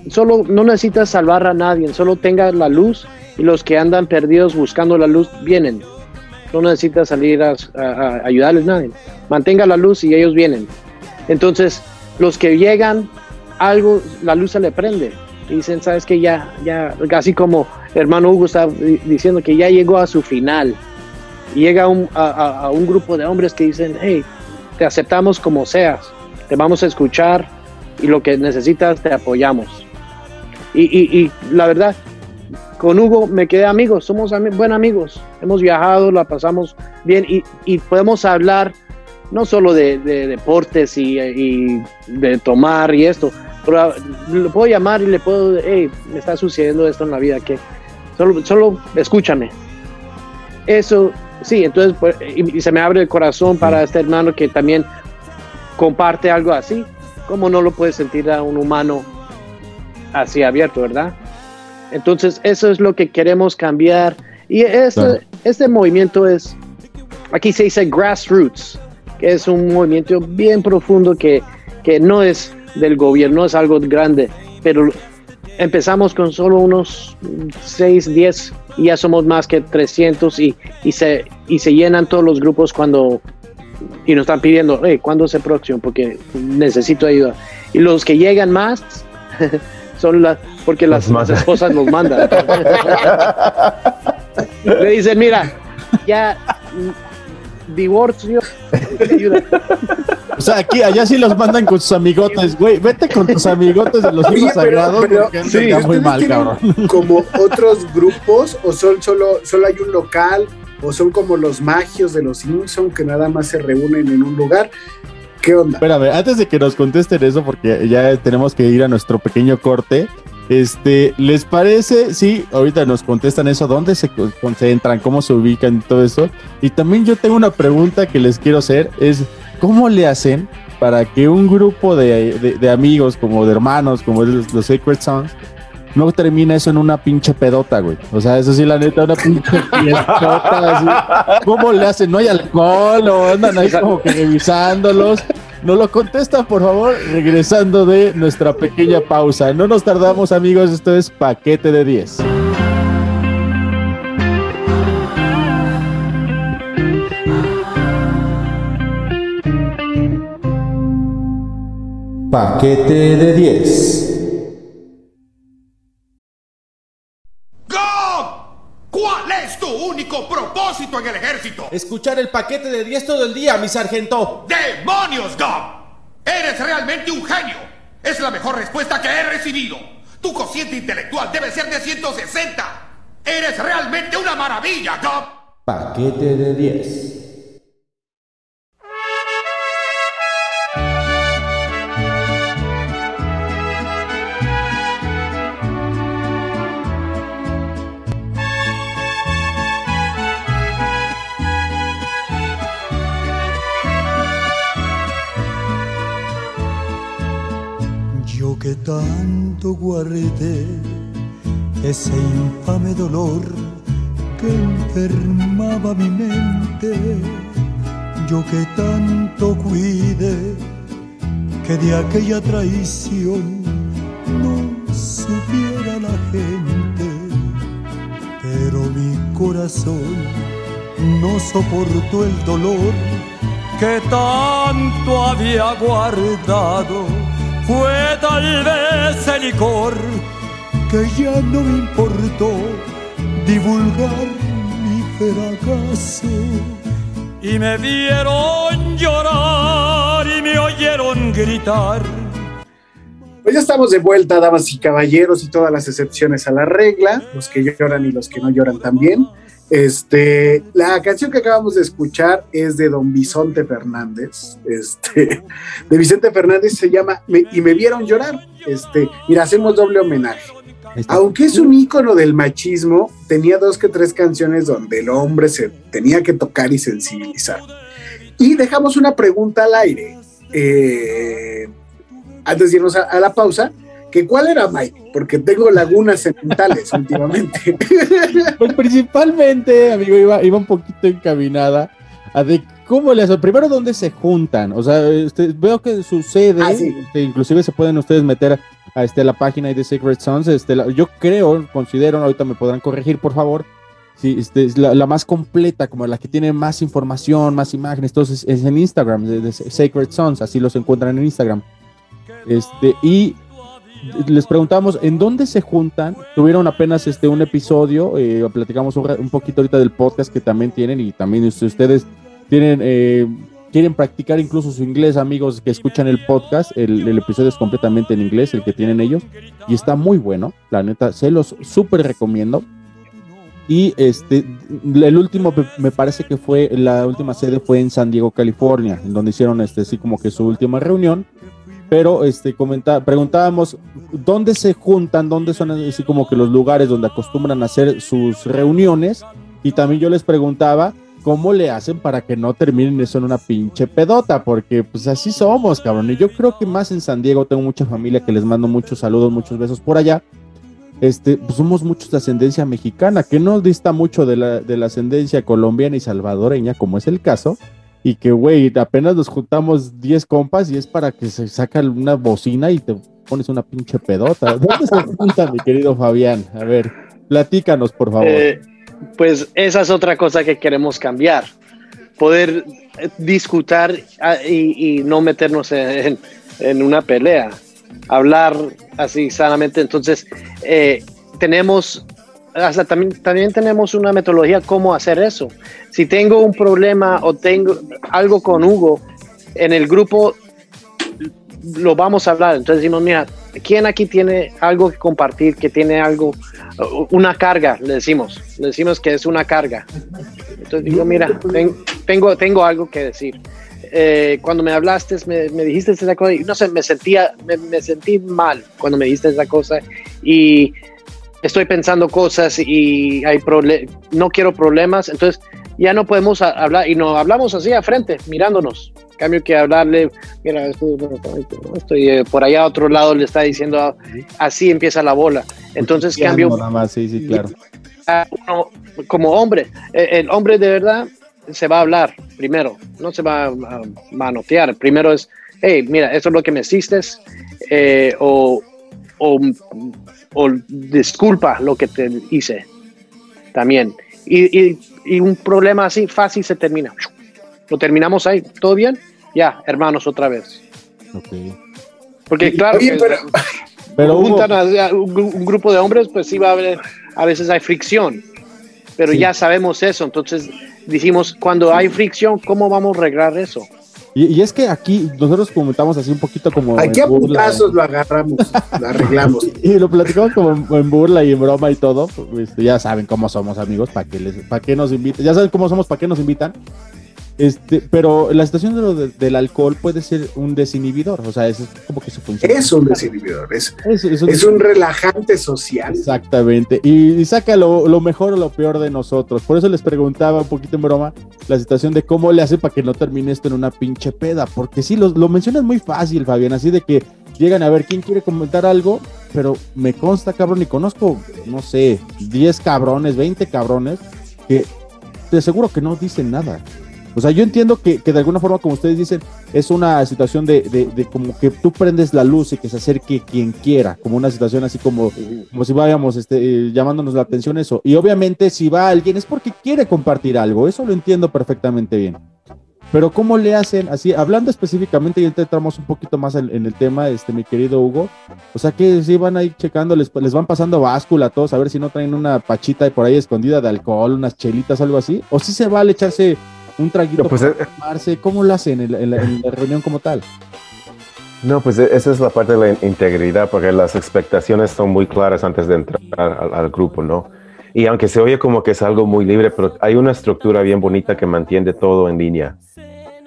solo no necesitas salvar a nadie, solo tenga la luz y los que andan perdidos buscando la luz vienen. No necesitas salir a, a- a ayudarles nadie. Mantenga la luz y ellos vienen. Entonces, los que llegan, algo, la luz se le prende. Y dicen, sabes que ya, ya, así como hermano Hugo está di- diciendo que ya llegó a su final. Y llega un- a un grupo de hombres que dicen, hey, te aceptamos como seas, te vamos a escuchar y lo que necesitas te apoyamos. Y, y- y la verdad, con Hugo me quedé amigos, somos ami- buenos amigos, hemos viajado, la pasamos bien y, y podemos hablar no solo de, de deportes y, y de tomar y esto, pero le puedo llamar y le puedo, hey, me está sucediendo esto en la vida, que solo, solo escúchame. Eso, sí, entonces, pues, y, y se me abre el corazón para este hermano que también comparte algo así. ¿Cómo no lo puede sentir a un humano así abierto, verdad? Entonces, eso es lo que queremos cambiar. Y este, Claro. este movimiento es, aquí se dice grassroots, que es un movimiento bien profundo que, que no es del gobierno, no es algo grande, pero empezamos con solo unos 6, 10 y ya somos más que 300 y, y, se, y se llenan todos los grupos cuando y nos están pidiendo, hey, ¿cuándo es el próximo? Porque necesito ayuda. Y los que llegan más son las, porque las, las esposas nos mandan. Le dicen, mira, ya divorcio, ayuda. O sea, aquí, allá sí los mandan con sus amigotes, güey. Vete con tus amigotes de los hijos sagrados pero, porque sí, muy ¿ustedes mal, cabrón. como otros grupos o son solo, solo hay un local o son como los magios de los Simpson que nada más se reúnen en un lugar? ¿Qué onda? Espérame, antes de que nos contesten eso, porque ya tenemos que ir a nuestro pequeño corte. Este, ¿les parece? Sí, ahorita nos contestan eso, dónde se co- concentran, cómo se ubican y todo eso. Y también yo tengo una pregunta que les quiero hacer, es ¿cómo le hacen para que un grupo de amigos, como de hermanos, como los, los Sacred Sons, no termine eso en una pinche pedota, güey? O sea, eso sí, la neta, una pinche fiestota, así. ¿Cómo le hacen? ¿No hay alcohol o andan ahí como que revisándolos? Nos lo contestan, por favor, regresando de nuestra pequeña pausa. No nos tardamos, amigos. Esto es Paquete de 10. Paquete de 10. Tu único propósito en el ejército? Escuchar el paquete de 10 todo el día, mi sargento. ¡Demonios, Gob! ¡Eres realmente un genio! Es la mejor respuesta que he recibido. Tu cociente intelectual debe ser de 160. ¡Eres realmente una maravilla, Gob! Paquete de 10. Que tanto guardé ese infame dolor que enfermaba mi mente, yo que tanto cuidé que de aquella traición no supiera la gente, pero mi corazón no soportó el dolor que tanto había guardado fue tal vez el licor que ya no me importó divulgar mi fracaso. Y me vieron llorar y me oyeron gritar. Pues ya estamos de vuelta, damas y caballeros, y todas las excepciones a la regla, los que lloran y los que no lloran también. Este, la canción que acabamos de escuchar es de Don Vicente Fernández. Este, de Vicente Fernández se llama Me- Y me vieron llorar. Este, mira, hacemos doble homenaje. Aunque es un ícono del machismo, tenía dos que tres canciones donde el hombre se tenía que tocar y sensibilizar. Y dejamos una pregunta al aire. eh, antes de irnos a, a la pausa, que cuál era Mike, porque tengo lagunas mentales últimamente. Pues principalmente, amigo, iba, iba un poquito encaminada a de cómo le hacen. Primero, ¿dónde se juntan? O sea, este, veo que sucede, Ah, sí. este, inclusive se pueden ustedes meter a este, la página de Secret Sons. Este, la- yo creo, considero, ahorita me podrán corregir, por favor. Sí, este, es la, la más completa, como la que tiene más información, más imágenes, entonces es en Instagram, de, de Sacred Sons, así los encuentran en Instagram. Este, y les preguntamos en dónde se juntan. Tuvieron apenas este un episodio, eh, platicamos un, poquito ahorita del podcast que también tienen y también ustedes tienen eh, quieren practicar incluso su inglés, amigos que escuchan el podcast, el, episodio es completamente en inglés, el que tienen ellos y está muy bueno, la neta, se los súper recomiendo. Y este, el último me parece que fue, la última sede fue en San Diego, California, en donde hicieron este, así como que su última reunión pero este comenta, preguntábamos dónde se juntan, dónde son así como que los lugares donde acostumbran a hacer sus reuniones y también yo les preguntaba cómo le hacen para que no terminen eso en una pinche pedota, porque pues así somos, cabrón. Y yo creo que más en San Diego tengo mucha familia que les mando muchos saludos, muchos besos por allá. Este, pues somos muchos de ascendencia mexicana, que no dista mucho de la, de la ascendencia colombiana y salvadoreña, como es el caso y que, güey, apenas nos juntamos 10 compas y es para que se saca una bocina y te pones una pinche pedota. ¿Dónde se juntan, mi querido Fabián? A ver, platícanos, por favor. Eh, pues esa es otra cosa que queremos cambiar. Poder discutir ah, y, y no meternos en, en una pelea. Hablar así sanamente. Entonces, eh, tenemos, hasta también, también tenemos una metodología cómo hacer eso. Si tengo un problema o tengo algo con Hugo en el grupo, lo vamos a hablar. Entonces decimos, mira, ¿quién aquí tiene algo que compartir, que tiene algo, una carga? Le decimos, le decimos que es una carga. Entonces digo, mira, ten- tengo, tengo algo que decir. Eh, cuando me hablaste, me, me dijiste esa cosa, y no sé, me sentía, me, me sentí mal cuando me dijiste esa cosa y estoy pensando cosas y hay no quiero problemas, entonces ya no podemos hablar y no hablamos así a frente, mirándonos. En cambio que hablarle, mira, estoy, estoy, eh, por allá a otro lado le está diciendo, ah, así empieza la bola. Entonces Ya, cambio, más, sí, sí, claro. a uno como hombre, eh, el hombre de verdad se va a hablar primero, no se va a, a manotear. Primero es, hey, mira, esto es lo que me hiciste, eh, o, o, o disculpa lo que te hice también. Y, y- y un problema así fácil se termina. Lo terminamos ahí, ¿todo bien? Ya, hermanos, otra vez. Porque claro, Oye, pero- Pero Hugo- juntan a, a un, gru- un grupo de hombres, pues sí va a haber, a veces hay fricción, pero Sí. ya sabemos eso, entonces decimos, cuando hay fricción, ¿cómo vamos a arreglar eso? Y, y es que aquí nosotros comentamos así un poquito como. Aquí a putazos lo agarramos, lo arreglamos. Y lo platicamos como en, en burla y en broma y todo. pues, ya saben cómo somos, amigos, para que les, para qué nos invitan. Ya saben cómo somos, para qué nos invitan. Este, pero la situación de lo de- del alcohol puede ser un desinhibidor, o sea, es como que su función. Es un desinhibidor, es, Es, es un- es un relajante social. Exactamente. Y, y saca lo, lo mejor o lo peor de nosotros. Por eso les preguntaba un poquito en broma la situación de cómo le hace para que no termine esto en una pinche peda. Porque sí, lo, lo mencionas muy fácil, Fabián. Así de que llegan a ver quién quiere comentar algo. Pero me consta, cabrón, y conozco, no sé, 10 cabrones, 20 cabrones que te aseguro que no dicen nada. O sea, yo entiendo que, que de alguna forma, como ustedes dicen, es una situación de, de- como que tú prendes la luz y que se acerque quien quiera, como una situación así como, como si vayamos este, eh, llamándonos la atención eso. Y obviamente si va alguien es porque quiere compartir algo, eso lo entiendo perfectamente bien. Pero ¿cómo le hacen así? Hablando específicamente, y entramos un poquito más en, el tema, este, mi querido Hugo. O sea que si van ahí checando, les, les van pasando báscula a todos, a ver si no traen una pachita por ahí escondida de alcohol, unas chelitas, algo así. O si se vale echarse un traguito pues, para eh, tomarse. ¿Cómo lo hacen en la, en la- en la reunión como tal? No, pues e- esa es la parte de la in- integridad, porque las expectaciones son muy claras antes de entrar al, al grupo, ¿no? Y aunque se oye como que es algo muy libre, pero hay una estructura bien bonita que mantiene todo en línea.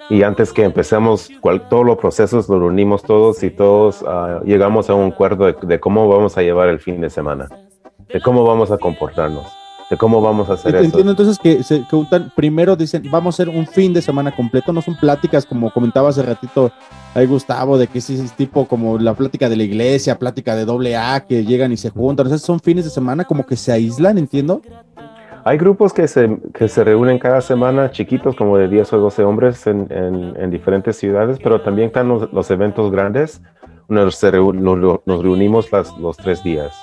Y antes que empecemos cual- todos los procesos, los reunimos todos y todos ah, llegamos a un acuerdo de, de cómo vamos a llevar el fin de semana, de cómo vamos a comportarnos, de cómo vamos a hacer eso. Entiendo entonces que se que juntan- primero dicen, vamos a hacer un fin de semana completo, no son pláticas como comentaba hace ratito ahí Gustavo, de que es tipo como la plática de la iglesia, plática de doble A, que llegan y se juntan, sea, son fines de semana como que se aíslan, entiendo. Hay grupos que se, que se reúnen cada semana, chiquitos, como de 10 o 12 hombres en, en- en diferentes ciudades, pero también están los, los eventos grandes, nos, nos reunimos las- los tres días,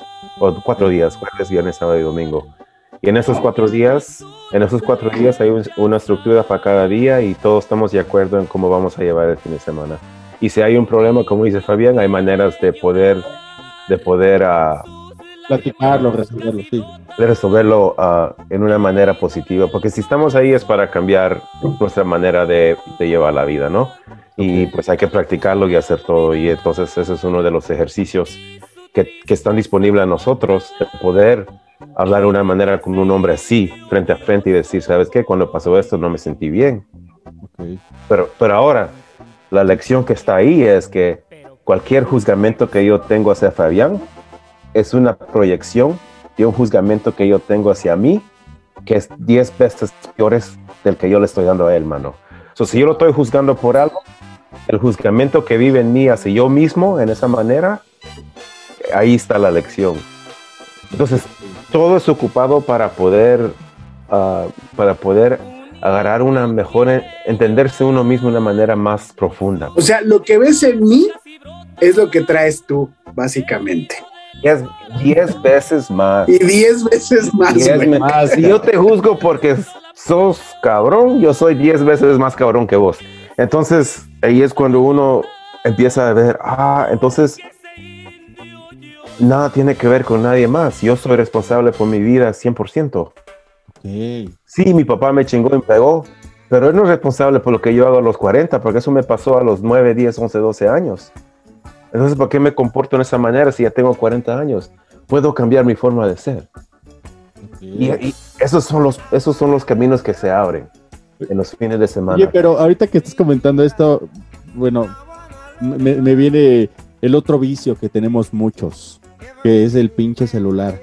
o cuatro días, jueves, viernes, sábado y domingo. Y en esos cuatro días, en esos cuatro días hay un- una estructura para cada día y todos estamos de acuerdo en cómo vamos a llevar el fin de semana. Y si hay un problema, como dice Fabián, hay maneras de poder, de poder ah, Platicarlo, resolverlo, sí. de resolverlo ah, en una manera positiva, porque si estamos ahí es para cambiar nuestra manera de, de llevar la vida, ¿no? Y pues hay que practicarlo y hacer todo, y entonces ese es uno de los ejercicios que, que están disponibles a nosotros, de poder hablar de una manera con un hombre así, frente a frente, y decir, ¿sabes qué? Cuando pasó esto no me sentí bien. Pero, pero ahora, la lección que está ahí es que cualquier juzgamento que yo tengo hacia Fabián es una proyección de un juzgamento que yo tengo hacia mí, que es 10 veces peores del que yo le estoy dando a él, mano. So, si yo lo estoy juzgando por algo, el juzgamento que vive en mí hacia yo mismo en esa manera, ahí está la lección. Entonces, todo es ocupado para poder, ah, para poder agarrar una mejor, entenderse uno mismo de una manera más profunda. O sea, lo que ves en mí es lo que traes tú, básicamente. Es 10 veces más. Y 10 veces más. Diez me- Si yo te juzgo porque sos cabrón, yo soy 10 veces más cabrón que vos. Entonces, ahí es cuando uno empieza a ver, ah, entonces nada tiene que ver con nadie más. Yo soy responsable por mi vida 100%. Sí, mi papá me chingó y me pegó, pero él no es responsable por lo que yo hago a los 40, porque eso me pasó a los 9, 10, 11, 12 años. Entonces, ¿por qué me comporto de esa manera si ya tengo 40 años? Puedo cambiar mi forma de ser. Y, y esos, son los, esos son los caminos que se abren en los fines de semana. Oye, pero ahorita que estás comentando esto, bueno, me, me viene el otro vicio que tenemos muchos, que es el pinche celular.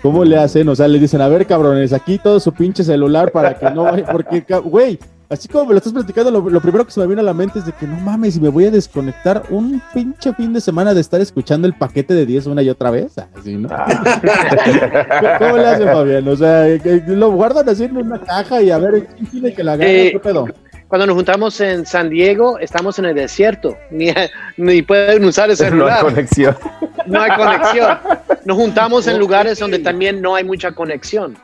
¿Cómo le hacen? O sea, le dicen, a ver, cabrones, aquí todo su pinche celular para que no vaya, porque, güey, así como me lo estás platicando, lo, lo primero que se me viene a la mente es de que no mames, y me voy a desconectar un pinche fin de semana de estar escuchando el paquete de 10 una y otra vez. Así, ¿no? ¿Cómo le hacen, Fabián? O sea, que lo guardan así en una caja y a ver, ¿quién tiene que la agarre? Eh, ¿Qué pedo? Cuando nos juntamos en San Diego, estamos en el desierto. Ni, ni pueden usar el no hay celular. conexión. No hay conexión. Nos juntamos en lugares donde también no hay mucha conexión,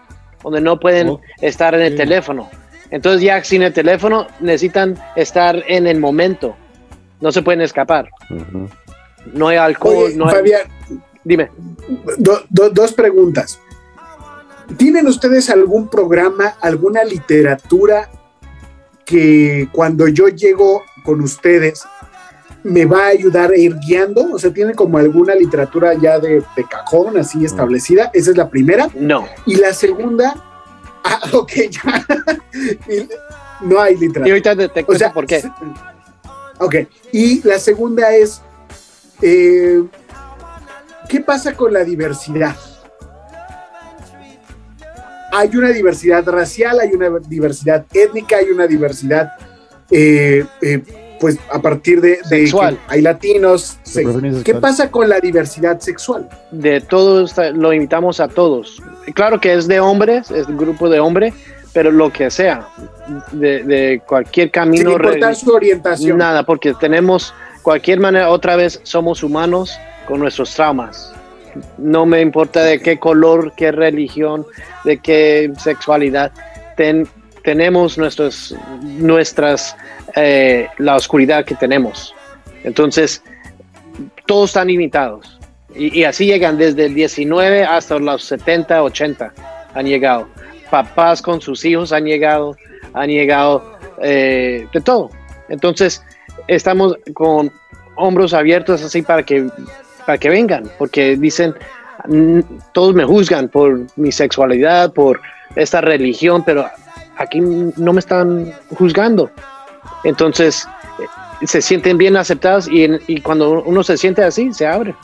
donde no pueden estar en el teléfono. Entonces ya sin el teléfono necesitan estar en el momento. No se pueden escapar. No hay alcohol, Oye, no hay... Fabián, Dime. do- do- dos preguntas. ¿Tienen ustedes algún programa, alguna literatura que cuando yo llego con ustedes me va a ayudar a ir guiando? O sea, ¿tienen como alguna literatura ya de, de cajón así establecida? Esa es la primera. No. Y la segunda, ah, ok, ya. No hay literatura. Y ahorita te, te cuento por qué. Ok, y la segunda es, eh, ¿qué pasa con la diversidad? Hay una diversidad racial, hay una diversidad étnica, hay una diversidad, eh, eh, pues a partir de, de Sexual. que hay latinos. se- ¿Qué pasa con la diversidad sexual? de todos, lo invitamos a todos. Claro que es de hombres, es un grupo de hombres, pero lo que sea, de, de cualquier camino. Sin importar su orientación. Nada, porque tenemos cualquier manera, otra vez somos humanos con nuestros traumas. No me importa de qué color, qué religión, de qué sexualidad. Ten- tenemos nuestros, nuestras, eh, la oscuridad que tenemos. Entonces, todos están limitados. Y, así llegan desde el 19 hasta los 70, 80. Han llegado. Papás con sus hijos han llegado. Han llegado eh, de todo. Entonces, estamos con hombros abiertos así para que, para que vengan, porque dicen, "Mm, todos me juzgan por mi sexualidad, por esta religión, pero aquí no me están juzgando. Entonces, eh, se sienten bien aceptados y, en- y cuando uno se siente así, se abre.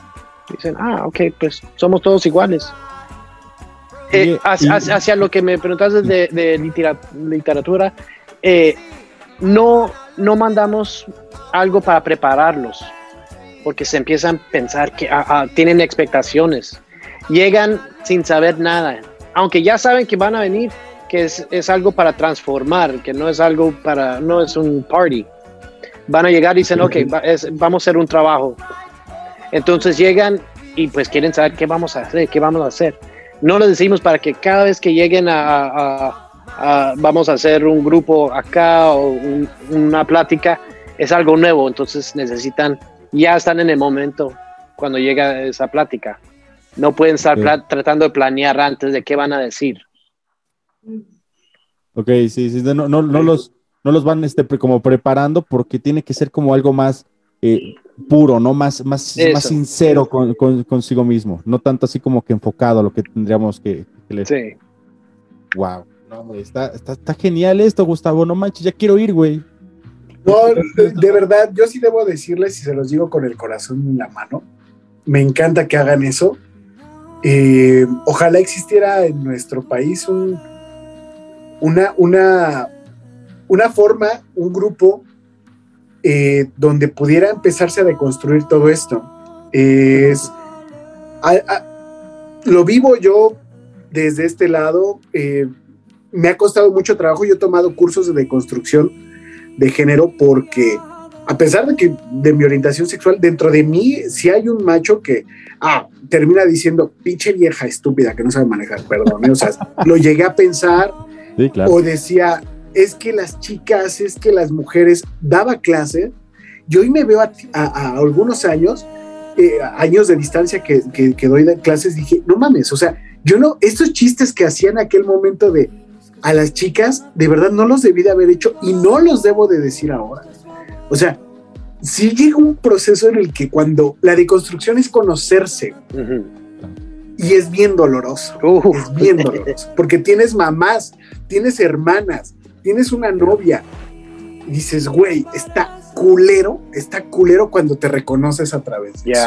Dicen, ah, ok, pues somos todos iguales. Eh, hacia, lo que me preguntaste de, de litera- literatura, eh, no, no mandamos algo para prepararlos, porque se empiezan a pensar que ah, ah, tienen expectaciones. Llegan sin saber nada, aunque ya saben que van a venir, que es, es algo para transformar, que no es algo para, no es un party. Van a llegar y dicen, ok, va- es- vamos a hacer un trabajo. Entonces llegan y pues quieren saber qué vamos a hacer, qué vamos a hacer. No les decimos para que cada vez que lleguen a, a- a- vamos a hacer un grupo acá o un- una plática, es algo nuevo, entonces necesitan, ya están en el momento cuando llega esa plática. No pueden estar tratando de planear antes de qué van a decir. Ok, sí, sí, no, no, no los, no los van este, como preparando porque tiene que ser como algo más eh, puro, ¿no? Más, más, Eso. más sincero con, con- consigo mismo, no tanto así como que enfocado a lo que tendríamos que, que leer. Sí. Wow. No, está, está, está genial esto, Gustavo. No manches, ya quiero ir, güey. No, de, de verdad, yo sí debo decirles, y se los digo con el corazón en la mano, me encanta que hagan eso. Eh, ojalá existiera en nuestro país un, una, una, una forma, un grupo eh, donde pudiera empezarse a deconstruir todo esto. Es, lo vivo yo desde este lado. eh, me ha costado mucho trabajo. Yo he tomado cursos de deconstrucción de género porque a pesar de que de mi orientación sexual dentro de mí si hay un macho que ah termina diciendo pinche vieja estúpida que no sabe manejar perdón ¿eh? o sea lo llegué a pensar Sí, claro. o decía es que las chicas es que las mujeres daba clase yo hoy me veo a, ti- a- a algunos años eh, años de distancia que, que, que doy de clases dije no mames o sea yo no estos chistes que hacía en aquel momento de a las chicas, de verdad no los debí de haber hecho y no los debo de decir ahora. O sea, sí llega un proceso en el que cuando la deconstrucción es conocerse y es bien doloroso, es bien doloroso, porque tienes mamás, tienes hermanas, tienes una novia y dices, güey, está culero, está culero cuando te reconoces a través de eso.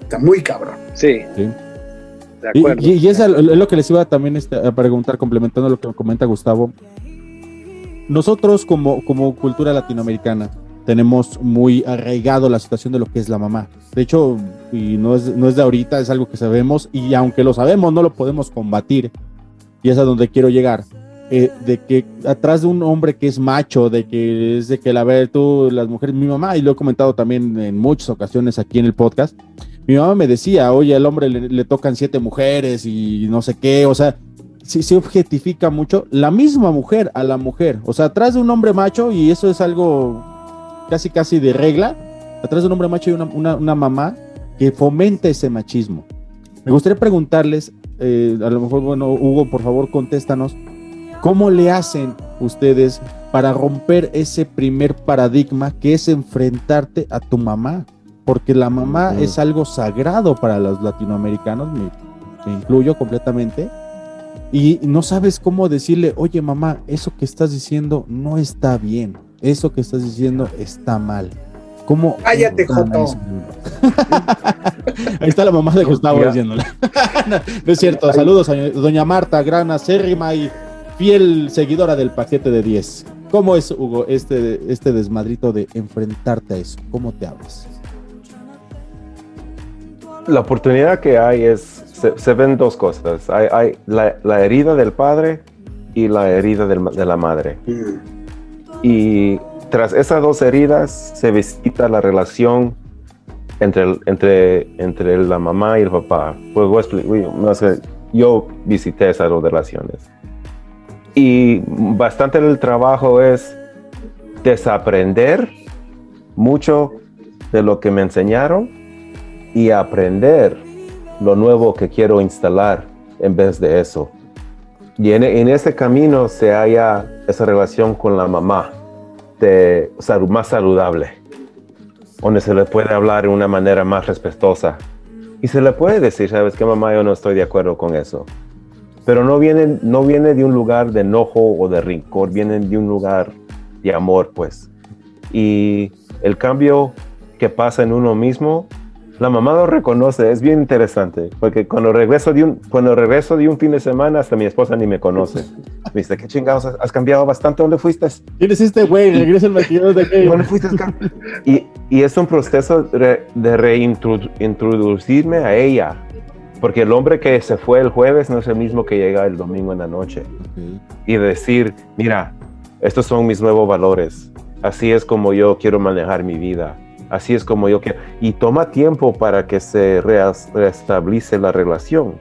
Está muy cabrón. Sí. De acuerdo. y- y es lo que les iba también este, a preguntar, complementando lo que comenta Gustavo. Nosotros como, como cultura latinoamericana tenemos muy arraigado la situación de lo que es la mamá. De hecho, y no es, no es de ahorita, es algo que sabemos y aunque lo sabemos no lo podemos combatir. Y es a donde quiero llegar. eh, de que atrás de un hombre que es macho, de que es de que la ver tú, las mujeres, mi mamá, y lo he comentado también en muchas ocasiones aquí en el podcast, mi mamá me decía, oye, al hombre le, le tocan siete mujeres y no sé qué, o sea, sí se objetifica mucho la misma mujer a la mujer, o sea, atrás de un hombre macho, y eso es algo casi casi de regla, atrás de un hombre macho hay una, una- una mamá que fomenta ese machismo. Me gustaría preguntarles, eh, a lo mejor, bueno, Hugo, por favor, contéstanos, ¿cómo le hacen ustedes para romper ese primer paradigma que es enfrentarte a tu mamá? Porque la mamá es algo sagrado para los latinoamericanos, me, me incluyo completamente, y no sabes cómo decirle, oye mamá, eso que estás diciendo no está bien, eso que estás diciendo está mal. ¿Cómo? Cállate, Joto. Ahí está la mamá de Gustavo diciéndole. no, no es cierto. Saludos a doña Marta, gran acérrima y fiel seguidora del paquete de 10. ¿Cómo es, Hugo, este, este desmadrito de enfrentarte a eso? ¿Cómo te abres? La oportunidad que hay es, se, se ven dos cosas. Hay, hay la, la herida del padre y la herida del de la madre. Y tras esas dos heridas se visita la relación entre, entre, entre la mamá y el papá. Pues yo visité esas dos relaciones. Y bastante del trabajo es desaprender mucho de lo que me enseñaron y aprender lo nuevo que quiero instalar en vez de eso. Y en, ese camino se halla esa relación con la mamá de, sal- más saludable. donde se le puede hablar de una manera más respetuosa. Y se le puede decir, ¿sabes qué, mamá? Yo no estoy de acuerdo con eso. Pero no viene, no viene de un lugar de enojo o de rincor, viene de un lugar de amor, pues. Y el cambio que pasa en uno mismo, la mamá lo reconoce, es bien interesante, porque cuando regreso de un, cuando regreso de un fin de semana, hasta mi esposa ni me conoce. Me dice, ¿qué chingados? ¿Has cambiado bastante? ¿Dónde fuiste? ¿Quién es este güey? Regresa el maquillador de aquello. ¿Dónde fuiste? y, y es un proceso de, de reintroducirme a ella, porque el hombre que se fue el jueves no es el mismo que llega el domingo en la noche. Y decir, mira, estos son mis nuevos valores, así es como yo quiero manejar mi vida Así es como yo quiero. Y toma tiempo para que se restablece la relación.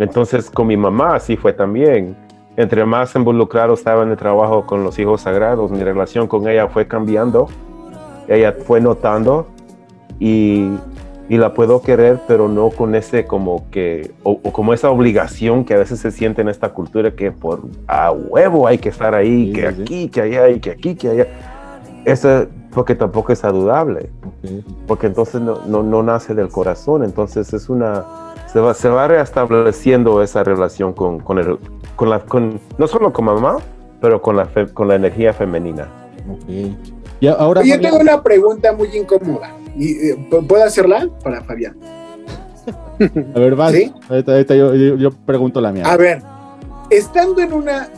Entonces, con mi mamá así fue también. Entre más involucrado estaba en el trabajo con los hijos sagrados, mi relación con ella fue cambiando. Ella fue notando y, y la puedo querer, pero no con ese como que, o, como esa obligación que a veces se siente en esta cultura que por a huevo hay que estar ahí, que aquí, que allá, y que aquí, que allá. Esa porque tampoco es saludable, porque entonces no, no, nace del corazón, entonces es una, se va, se va reestableciendo esa relación con, con, el, con la, con, no solo con mamá, pero con la, con la energía femenina. Y ahora, yo tengo una pregunta muy incómoda, y, eh, ¿puedo hacerla para Fabián? A ver, vas. ¿Sí? Ahorita, yo, yo, pregunto la mía. A ver, estando en una,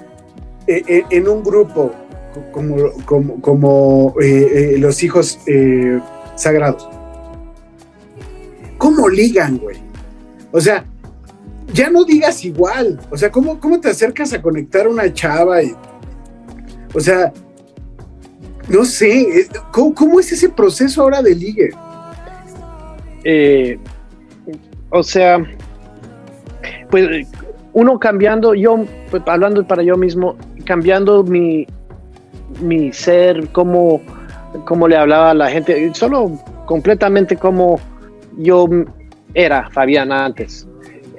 eh, eh, en un grupo como, como, eh, eh, los hijos eh, sagrados. ¿Cómo ligan, güey? O sea, ya no digas igual. O sea, ¿cómo, cómo te acercas a conectar una chava? Y, o sea, no sé, ¿cómo, es ese proceso ahora de ligue? o sea, pues uno cambiando, yo, pues, hablando para yo mismo, cambiando mi, mi ser, cómo, cómo le hablaba a la gente, solo completamente como yo era Fabián antes.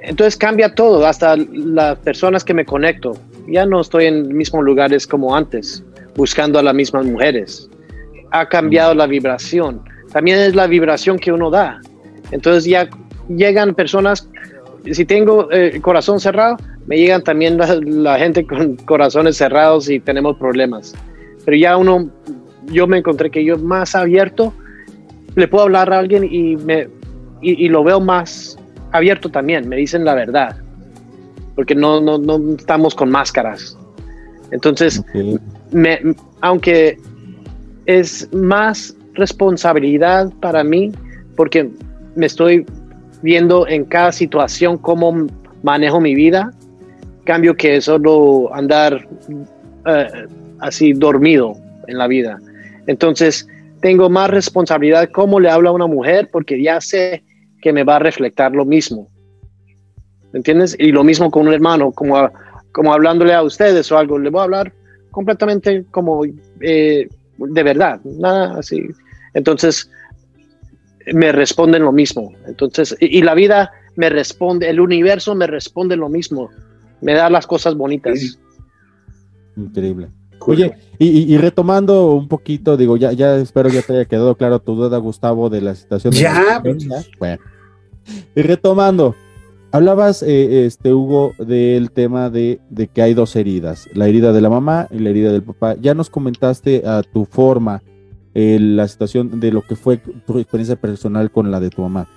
Entonces cambia todo, hasta las personas que me conecto. Ya no estoy en mismos lugares como antes, buscando a las mismas mujeres. Ha cambiado la vibración. También es la vibración que uno da. Entonces ya llegan personas, si tengo el corazón cerrado, me llegan también la gente con corazones cerrados y tenemos problemas pero ya uno, yo me encontré que yo más abierto, le puedo hablar a alguien y, me, y, lo veo más abierto también, me dicen la verdad, porque no, no, no estamos con máscaras. Entonces, me, aunque es más responsabilidad para mí, porque me estoy viendo en cada situación cómo manejo mi vida, cambio que solo andar eh, así dormido en la vida. Entonces, tengo más responsabilidad cómo le hablo a una mujer porque ya sé que me va a reflejar lo mismo. ¿Me entiendes? Y lo mismo con un hermano, como, como hablándole a ustedes o algo, le voy a hablar completamente como eh, de verdad, nada así. Entonces, me responden lo mismo. Entonces, y, y, la vida me responde, el universo me responde lo mismo, me da las cosas bonitas. Increíble. Oye, y, retomando un poquito, digo, ya, ya espero ya te haya quedado claro tu duda, Gustavo, de la situación. Ya, pues. bueno. Y retomando, hablabas, eh, este, Hugo, del tema de, de, que hay dos heridas, la herida de la mamá y la herida del papá. Ya nos comentaste a tu forma eh, la situación de lo que fue tu experiencia personal con la de tu mamá.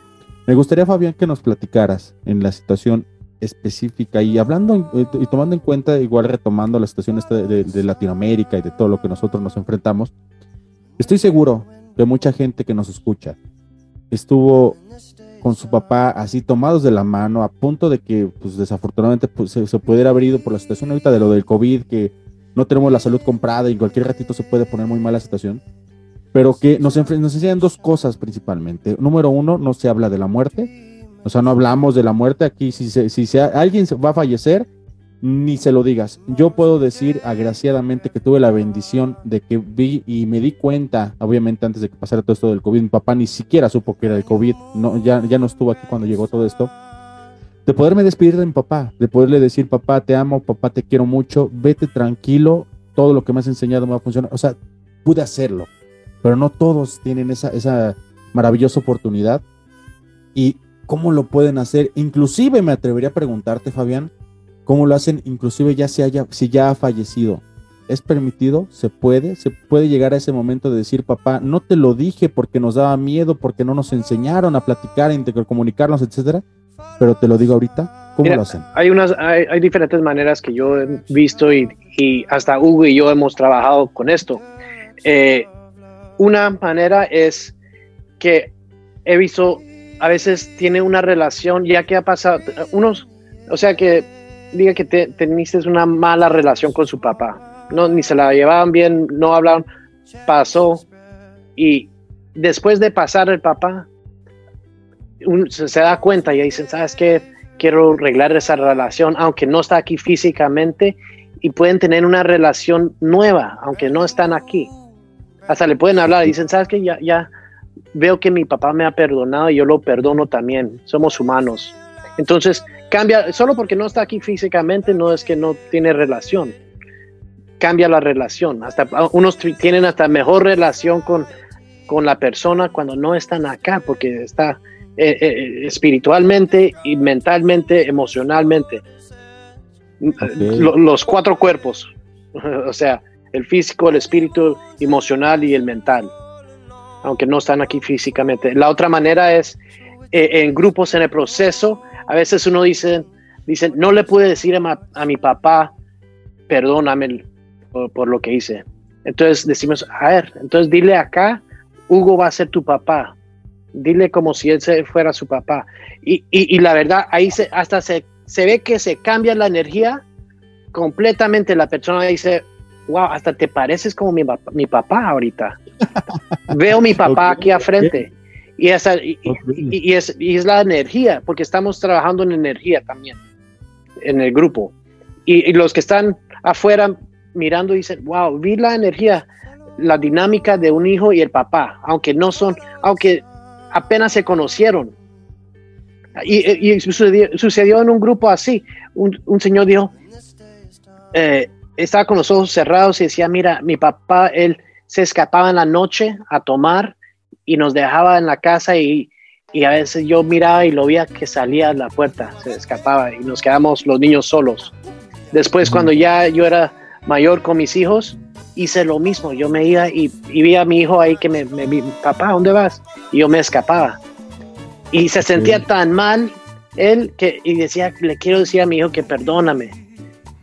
Me gustaría, Fabián, que nos platicaras en la situación específica. Y hablando eh, y tomando en cuenta, igual retomando la situación de, Latinoamérica y de todo lo que nosotros nos enfrentamos, estoy seguro que mucha gente que nos escucha estuvo con su papá así tomados de la mano a punto de que pues desafortunadamente pues, se, pudiera haber ido por la situación ahorita de lo del COVID que no tenemos la salud comprada y en cualquier ratito se puede poner muy mala situación. Pero que nos, nos enseñan dos cosas principalmente. Número uno, no se habla de la muerte o sea, no hablamos de la muerte aquí. Si, se, si alguien va a fallecer, ni se lo digas. Yo puedo decir agraciadamente que tuve la bendición de que vi y me di cuenta, obviamente antes de que pasara todo esto del COVID, mi papá ni siquiera supo que era el COVID, no, ya, ya no estuvo aquí cuando llegó todo esto, de poderme despedir de mi papá, de poderle decir, papá, te amo, papá, te quiero mucho, vete tranquilo, todo lo que me has enseñado me va a funcionar. O sea, pude hacerlo pero no todos tienen esa, esa maravillosa oportunidad. ¿Y cómo lo pueden hacer? Inclusive me atrevería a preguntarte, Fabián, ¿cómo lo hacen? Inclusive ya si, haya, si ya ha fallecido. ¿Es permitido? ¿Se puede? ¿Se puede llegar a ese momento de decir, papá, no te lo dije porque nos daba miedo, porque no nos enseñaron a platicar, a intercomunicarnos, etcétera? Pero te lo digo ahorita, ¿cómo Mira, lo hacen? Hay, unas, hay, hay diferentes maneras que yo he visto y, y hasta Hugo y yo hemos trabajado con esto. Eh, una manera es que he visto, a veces tiene una relación, ya que ha pasado, unos, o sea que diga que te, teniste una mala relación con su papá, no, ni se la llevaban bien, no hablaban, pasó y después de pasar el papá, se, da cuenta y dicen, ¿sabes qué? Quiero arreglar esa relación, aunque no está aquí físicamente, y pueden tener una relación nueva, aunque no están aquí. Hasta le pueden hablar y dicen, ¿sabes qué? Ya, ya veo que mi papá me ha perdonado y yo lo perdono también. Somos humanos. Entonces, cambia, solo porque no está aquí físicamente, no es que no tiene relación. Cambia la relación. Hasta unos tienen hasta mejor relación con, con la persona cuando no están acá, porque está eh, eh, espiritualmente y mentalmente, emocionalmente. Lo- los cuatro cuerpos, o sea, el físico, el espíritu, emocional y el mental, aunque no están aquí físicamente. La otra manera es eh, en grupos en el proceso, a veces uno dice, dice no le pude decir a, mi papá, perdóname por, lo que hice. Entonces decimos, a ver, entonces dile acá, Hugo va a ser tu papá. Dile como si él fuera su papá. Y, y- y la verdad, ahí se, hasta se, se ve que se cambia la energía completamente. La persona dice, wow, hasta te pareces como mi, mi papá ahorita. Veo mi papá aquí a frente. Y, esa, y, y- y es, y es la energía, porque estamos trabajando en energía también, en el grupo. Y, y los que están afuera mirando dicen, wow, vi la energía, la dinámica de un hijo y el papá, aunque no son, aunque apenas se conocieron. Y, y sucedió, sucedió en un grupo así. Un, un señor dijo, eh, estaba con los ojos cerrados y decía, mira, mi papá, él se escapaba en la noche a tomar y nos dejaba en la casa y, y a veces yo miraba y lo veía que salía a la puerta, se escapaba y nos quedamos los niños solos. Después, cuando ya yo era mayor con mis hijos, hice lo mismo. Yo me iba y, y vi a mi hijo ahí que me, me papá, ¿dónde vas? Y yo me escapaba. Y se sentía tan mal él que y decía, le quiero decir a mi hijo que perdóname.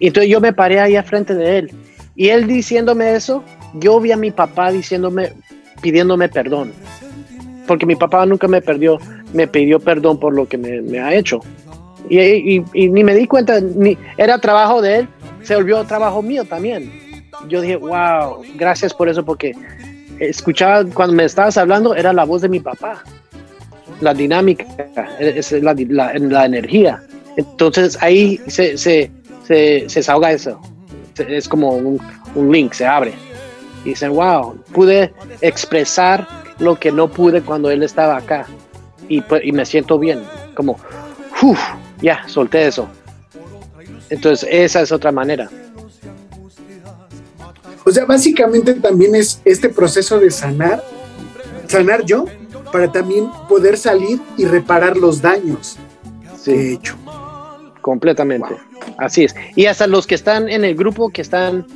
Y entonces yo me paré ahí a frente de él. Y él diciéndome eso, yo vi a mi papá diciéndome, pidiéndome perdón. Porque mi papá nunca me perdió, me pidió perdón por lo que me, me ha hecho. Y, y- y ni me di cuenta, ni, era trabajo de él, se volvió trabajo mío también. Yo dije, wow, gracias por eso, porque escuchaba, cuando me estabas hablando, era la voz de mi papá. La dinámica, es la, la- la energía. Entonces ahí se, se, se, se desahoga eso. Es como un, un link, se abre. Y dicen, wow, pude expresar lo que no pude cuando él estaba acá. Y, pues- y me siento bien. Como, "Uf, ya, solté eso. Entonces, esa es otra manera. O sea, básicamente también es este proceso de sanar, sanar yo, para también poder salir y reparar los daños que he hecho. Completamente. Así es. Y hasta los que están en el grupo, que están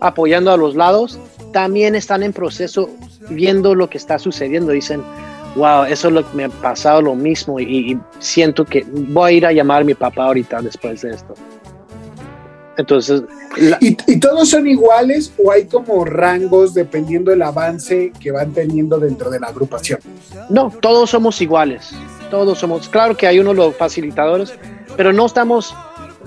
apoyando a los lados, también están en proceso viendo lo que está sucediendo. Dicen, wow, eso es lo que me ha pasado lo mismo y, y siento que voy a ir a llamar a mi papá ahorita después de esto. Entonces, ¿Y, y todos son iguales o hay como rangos dependiendo del avance que van teniendo dentro de la agrupación? No, todos somos iguales. Todos somos. Claro que hay unos los facilitadores, pero no estamos.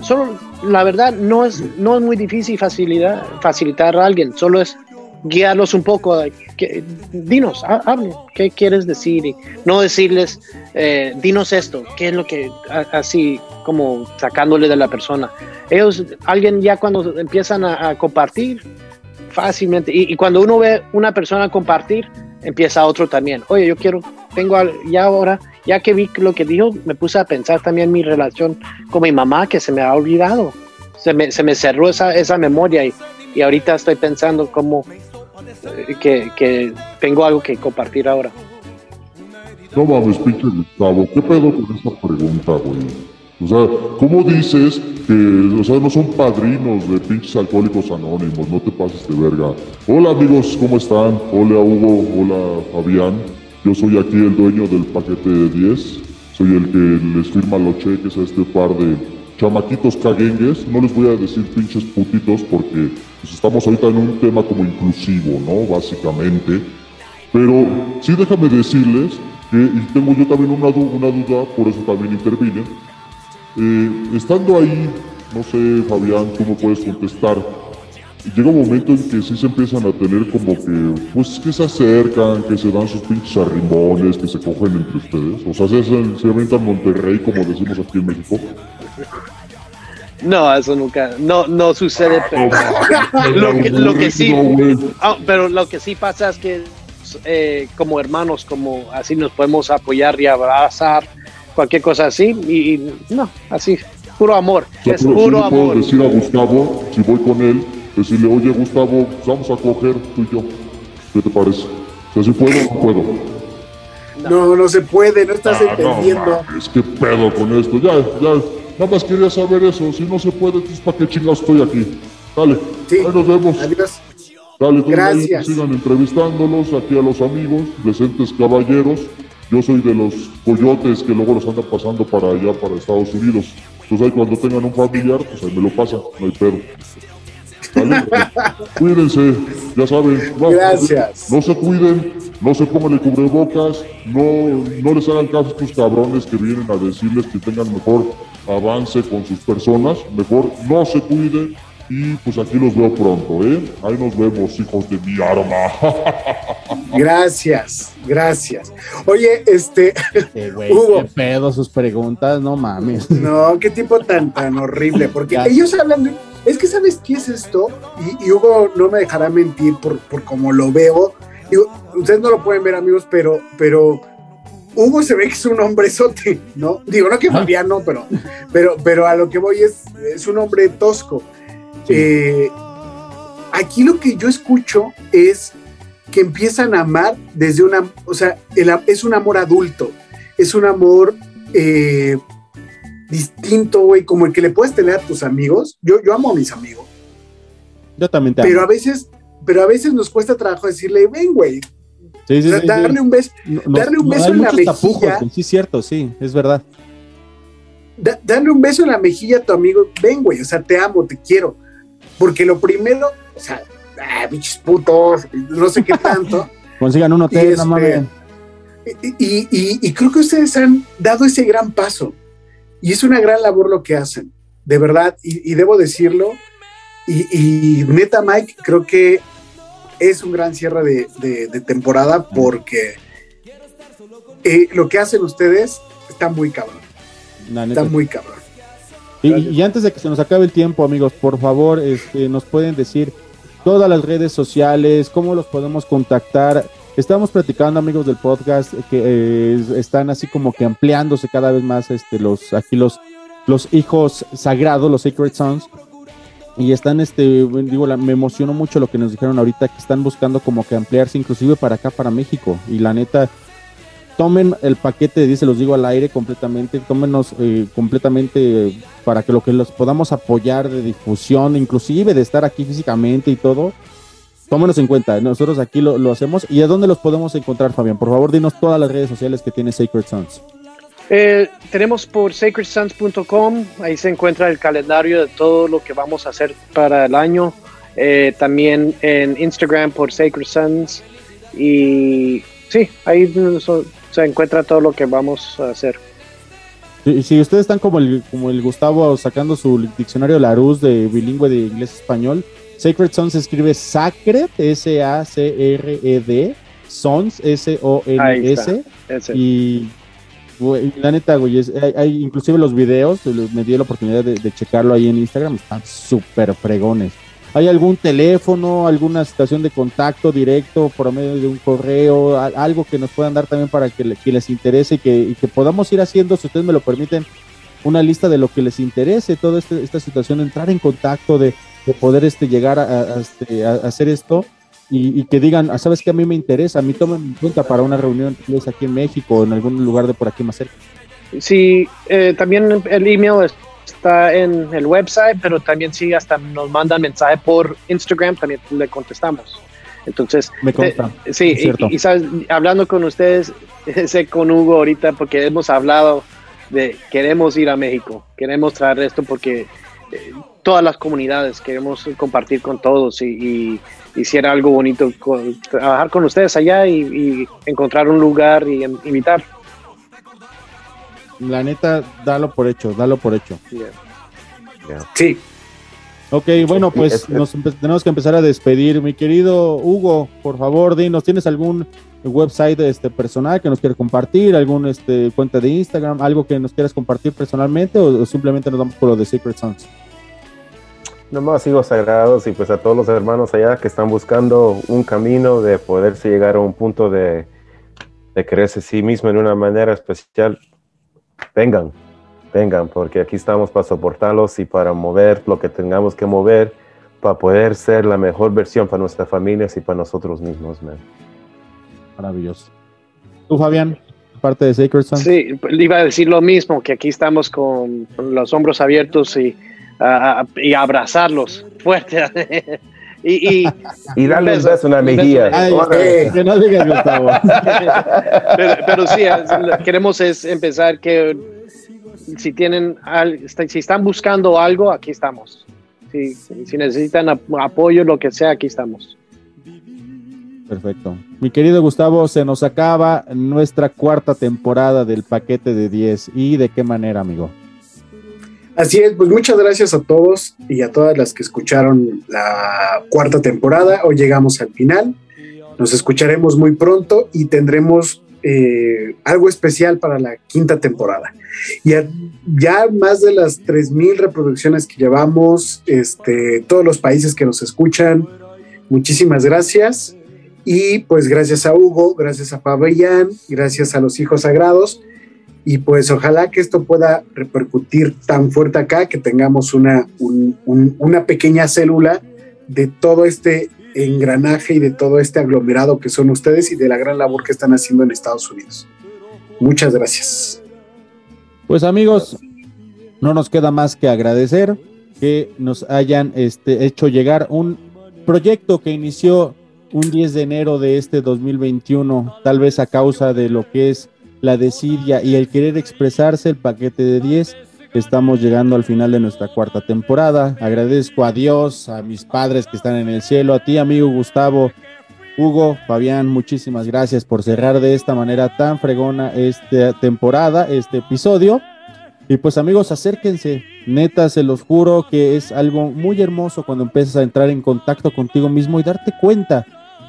Solo, la verdad, no es, no es muy difícil facilitar, facilitar a alguien. Solo es guiarlos un poco. Que, dinos, ha- hable, ¿qué quieres decir? Y no decirles, eh, dinos esto, ¿qué es lo que, así como sacándole de la persona. Ellos, alguien ya cuando empiezan a, a compartir, fácilmente. Y, y cuando uno ve una persona compartir, empieza otro también. Oye, yo quiero, tengo ya ahora, ya que vi lo que dijo, me puse a pensar también mi relación con mi mamá, que se me ha olvidado. Se me, se me cerró esa, esa memoria y, y ahorita estoy pensando cómo, eh, que, que tengo algo que compartir ahora. No mames, pinche Gustavo, ¿qué pedo con esta pregunta, güey? O sea, ¿cómo dices que, o sea, no son padrinos de pinches alcohólicos anónimos? No te pases de verga. Hola amigos, ¿cómo están? Hola Hugo, hola Fabián. Yo soy aquí el dueño del paquete de 10. Soy el que les firma los cheques a este par de chamaquitos caguengues. No les voy a decir pinches putitos porque pues, estamos ahorita en un tema como inclusivo, ¿no? Básicamente. Pero sí déjame decirles que, y tengo yo también una, una duda, por eso también intervine. Eh, estando ahí, no sé, Fabián, tú me puedes contestar. Llega un momento en que sí se empiezan a tener como que, pues que se acercan, que se dan sus pinches arrimones, que se cogen entre ustedes. O sea, se, se aventan Monterrey, como decimos aquí en México. No, eso nunca, no, no sucede, pero lo que, lo que sí, ah, pero lo que sí pasa es que eh, como hermanos, como así nos podemos apoyar y abrazar, cualquier cosa así, y, y no, así, puro amor, O sea, es sí puro le puedo amor. decir a Gustavo, si voy con él, decirle, oye Gustavo, vamos a coger tú y yo. ¿Qué te parece? O sea, si puedo o no puedo. No, no se puede, no estás Ah, no, entendiendo. mames, qué pedo con esto. Ya, ya, nada más quería saber eso. Si no se puede, entonces ¿para qué chingados estoy aquí? Dale, ahí nos vemos. Adiós. Dale, entonces ahí Gracias. sigan entrevistándolos aquí a los amigos, decentes caballeros. Yo soy de los coyotes que luego los andan pasando para allá, para Estados Unidos. Entonces ahí cuando tengan un familiar, pues ahí me lo pasan, no hay pedo. Cuídense, ya saben. no- Gracias. No se cuiden, no se pongan el cubrebocas, no, no les hagan caso a estos cabrones que vienen a decirles que tengan mejor avance con sus personas. Mejor no se cuiden y pues aquí los veo pronto, ¿eh? Ahí nos vemos, hijos de mi arma. Gracias, gracias. Oye, este, Güey, Hugo, qué pedo sus preguntas, no mames. no, qué tipo tan, tan horrible, porque Ya. ellos hablan de, es que sabes qué es esto, y, y Hugo no me dejará mentir por, por cómo lo veo. Digo, ustedes no lo pueden ver, amigos, pero, pero Hugo se ve que es un hombre sote, ¿no? Digo, no que Fabián no, pero, pero, pero a lo que voy es, es un hombre tosco. Eh, aquí lo que yo escucho es que empiezan a amar desde una, o sea, el es un amor adulto, es un amor eh, distinto, güey, como el que le puedes tener a tus amigos. Yo, yo amo a mis amigos, Yo también te pero amo. a veces, pero a veces nos cuesta trabajo decirle, ven, güey, Sí, sí, o sea, sí, darle un beso, darle un beso en la tapujos, mejilla, güey, sí, cierto, sí, es verdad. da- darle un beso en la mejilla a tu amigo, ven, güey, o sea, te amo, te quiero. Porque lo primero, o sea, ah, bichos putos, no sé qué tanto. Consigan un hotel, Y no este, mames. Y, y- y creo que ustedes han dado ese gran paso. Y es una gran labor lo que hacen, de verdad. Y, y debo decirlo. Y, y neta, Mike, creo que es un gran cierre de, de- de temporada porque eh, lo que hacen ustedes está muy cabrón. Está muy cabrón. Y, y antes de que se nos acabe el tiempo, amigos, por favor, este, nos pueden decir todas las redes sociales, cómo los podemos contactar. Estamos platicando, amigos del podcast, que eh, están así como que ampliándose cada vez más este, los, aquí los, los hijos sagrados, los Sacred Sons. Y están, este, digo, la- me emocionó mucho lo que nos dijeron ahorita, que están buscando como que ampliarse inclusive para acá, para México. Y la neta, tomen el paquete de 10, se los digo al aire completamente, tómenos eh, completamente para que lo que los podamos apoyar de difusión, inclusive de estar aquí físicamente y todo, tómenos en cuenta, nosotros aquí lo, lo hacemos. ¿Y a dónde los podemos encontrar, Fabián? Por favor, dinos todas las redes sociales que tiene Sacred Sons. Eh, tenemos por sacredsons.com, ahí se encuentra el calendario de todo lo que vamos a hacer para el año. Eh, también en Instagram por Sacred Sons. Y sí, ahí so- se encuentra todo lo que vamos a hacer. Si, si ustedes están como el, como el Gustavo sacando su diccionario Larousse de bilingüe de inglés-español, Sacred Sons se escribe Sacred, S-A-C-R-E-D, Sons, S-O-N-S. Y güey, la neta, güey, es- hay, hay inclusive los videos, me di la oportunidad de, de checarlo ahí en Instagram, están súper fregones. ¿Hay algún teléfono, alguna situación de contacto directo por medio de un correo, a- algo que nos puedan dar también para que, le- que les interese y que, y que podamos ir haciendo, si ustedes me lo permiten, una lista de lo que les interese, toda este- esta situación, entrar en contacto, de, de poder este, llegar a, a- a este, a- a hacer esto? y, y que digan, ah, ¿sabes qué? A mí me interesa, a mí tomen en cuenta para una reunión aquí en México o en algún lugar de por aquí más cerca. Sí, eh, también el email está en el website, pero también sí, hasta nos mandan mensaje por Instagram, también le contestamos. Entonces, Me consta, eh, sí, es cierto. y, y sabes, hablando con ustedes, sé con Hugo ahorita, porque hemos hablado de queremos ir a México, queremos traer esto porque eh, todas las comunidades queremos compartir con todos y, y hiciera algo bonito con- trabajar con ustedes allá y, y encontrar un lugar y em- invitar. La neta, dalo por hecho, dalo por hecho. Sí. Ok, bueno, pues es- nos tenemos que empezar a despedir. Mi querido Hugo, por favor, dinos, ¿tienes algún website este, personal que nos quieras compartir? ¿Algún este, cuenta de Instagram? ¿Algo que nos quieras compartir personalmente o, o simplemente nos vamos por lo de Secret Sons? Nomás hijos sagrados y pues a todos los hermanos allá que están buscando un camino de poderse llegar a un punto de, de creerse sí mismo en una manera especial, vengan, vengan, porque aquí estamos para soportarlos y para mover lo que tengamos que mover para poder ser la mejor versión para nuestras familias y para nosotros mismos, man. Maravilloso. ¿Tú, Fabián? Parte de Sacred Sons. Sí, iba a decir lo mismo, que aquí estamos con los hombros abiertos y, y abrazarlos fuerte. y, y, Y darle un beso en la mejilla. Órale. que no digas, Gustavo. pero, pero sí, es- lo que queremos es empezar que si tienen, al- si están buscando algo, aquí estamos. Si, si necesitan ap- apoyo, lo que sea, aquí estamos. Perfecto. Mi querido Gustavo, se nos acaba nuestra cuarta temporada del paquete de 10. ¿Y de qué manera, amigo? Así es, pues muchas gracias a todos y a todas las que escucharon la cuarta temporada. Hoy llegamos al final. Nos escucharemos muy pronto y tendremos eh, algo especial para la quinta temporada. Y a- ya más de las 3.000 reproducciones que llevamos, este, todos los países que nos escuchan, muchísimas gracias. Y pues gracias a Hugo, gracias a Fabián, gracias a los hijos sagrados. Y pues ojalá que esto pueda repercutir tan fuerte acá que tengamos una, un- un- una pequeña célula de todo este engranaje y de todo este aglomerado que son ustedes y de la gran labor que están haciendo en Estados Unidos. Muchas gracias. Pues amigos, no nos queda más que agradecer que nos hayan este, hecho llegar un proyecto que inició un 10 de enero de este 2021, tal vez a causa de lo que es la desidia y el querer expresarse, el paquete de 10. Estamos llegando al final de nuestra cuarta temporada. Agradezco a Dios, a mis padres que están en el cielo, a ti, amigo Gustavo, Hugo, Fabián, muchísimas gracias por cerrar de esta manera tan fregona esta temporada, este episodio. Y pues amigos, acérquense, neta, se los juro que es algo muy hermoso cuando empiezas a entrar en contacto contigo mismo y darte cuenta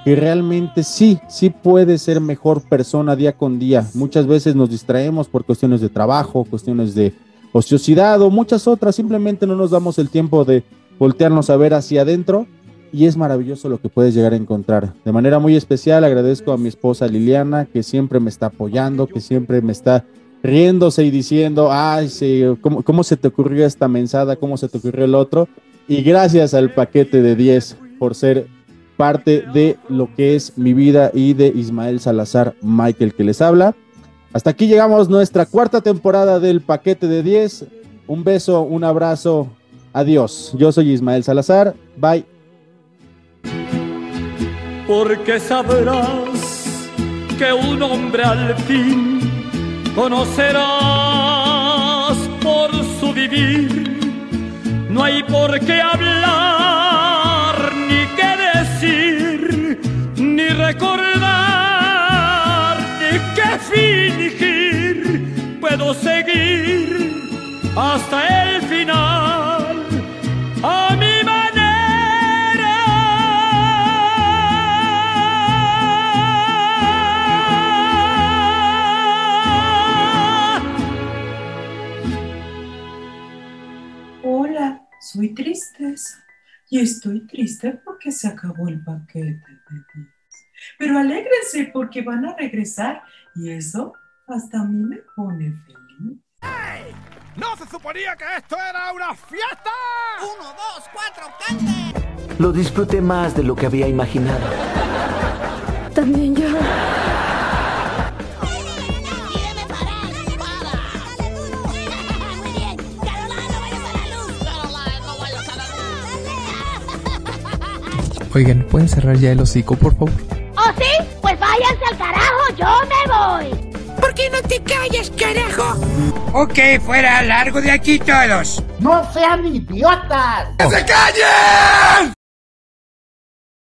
que realmente sí, sí puedes ser mejor persona día con día. Muchas veces nos distraemos por cuestiones de trabajo, cuestiones de ociosidad o muchas otras, simplemente no nos damos el tiempo de voltearnos a ver hacia adentro y es maravilloso lo que puedes llegar a encontrar. De manera muy especial agradezco a mi esposa Liliana, que siempre me está apoyando, que siempre me está riéndose y diciendo, ay, sí, ¿cómo, cómo se te ocurrió esta mensada? ¿Cómo se te ocurrió el otro? Y gracias al paquete de 10 por ser parte de lo que es mi vida y de Ismael Salazar Michael que les habla. Hasta aquí llegamos nuestra cuarta temporada del paquete de 10. Un beso, un abrazo. Adiós. Yo soy Ismael Salazar. Bye. porque sabrás que un hombre al fin conocerás por su vivir. No hay por qué hablar, ni recordar, ni qué fingir. Puedo seguir hasta el final. A mi Hola, soy Tristeza y estoy triste porque se acabó el paquete de 10. Pero alégrense porque van a regresar y eso hasta a mí me pone feliz. ¿No se suponía que esto era una fiesta? ¡Uno, dos, cuatro, cante! Lo disfruté más de lo que había imaginado. También yo. Oigan, ¿pueden cerrar ya el hocico, por favor? ¿Oh, sí? Pues váyanse al carajo, yo me voy. ¿Por qué no te callas, carajo? Ok, fuera, largo de aquí todos. ¡No sean idiotas! ¡Que se callen!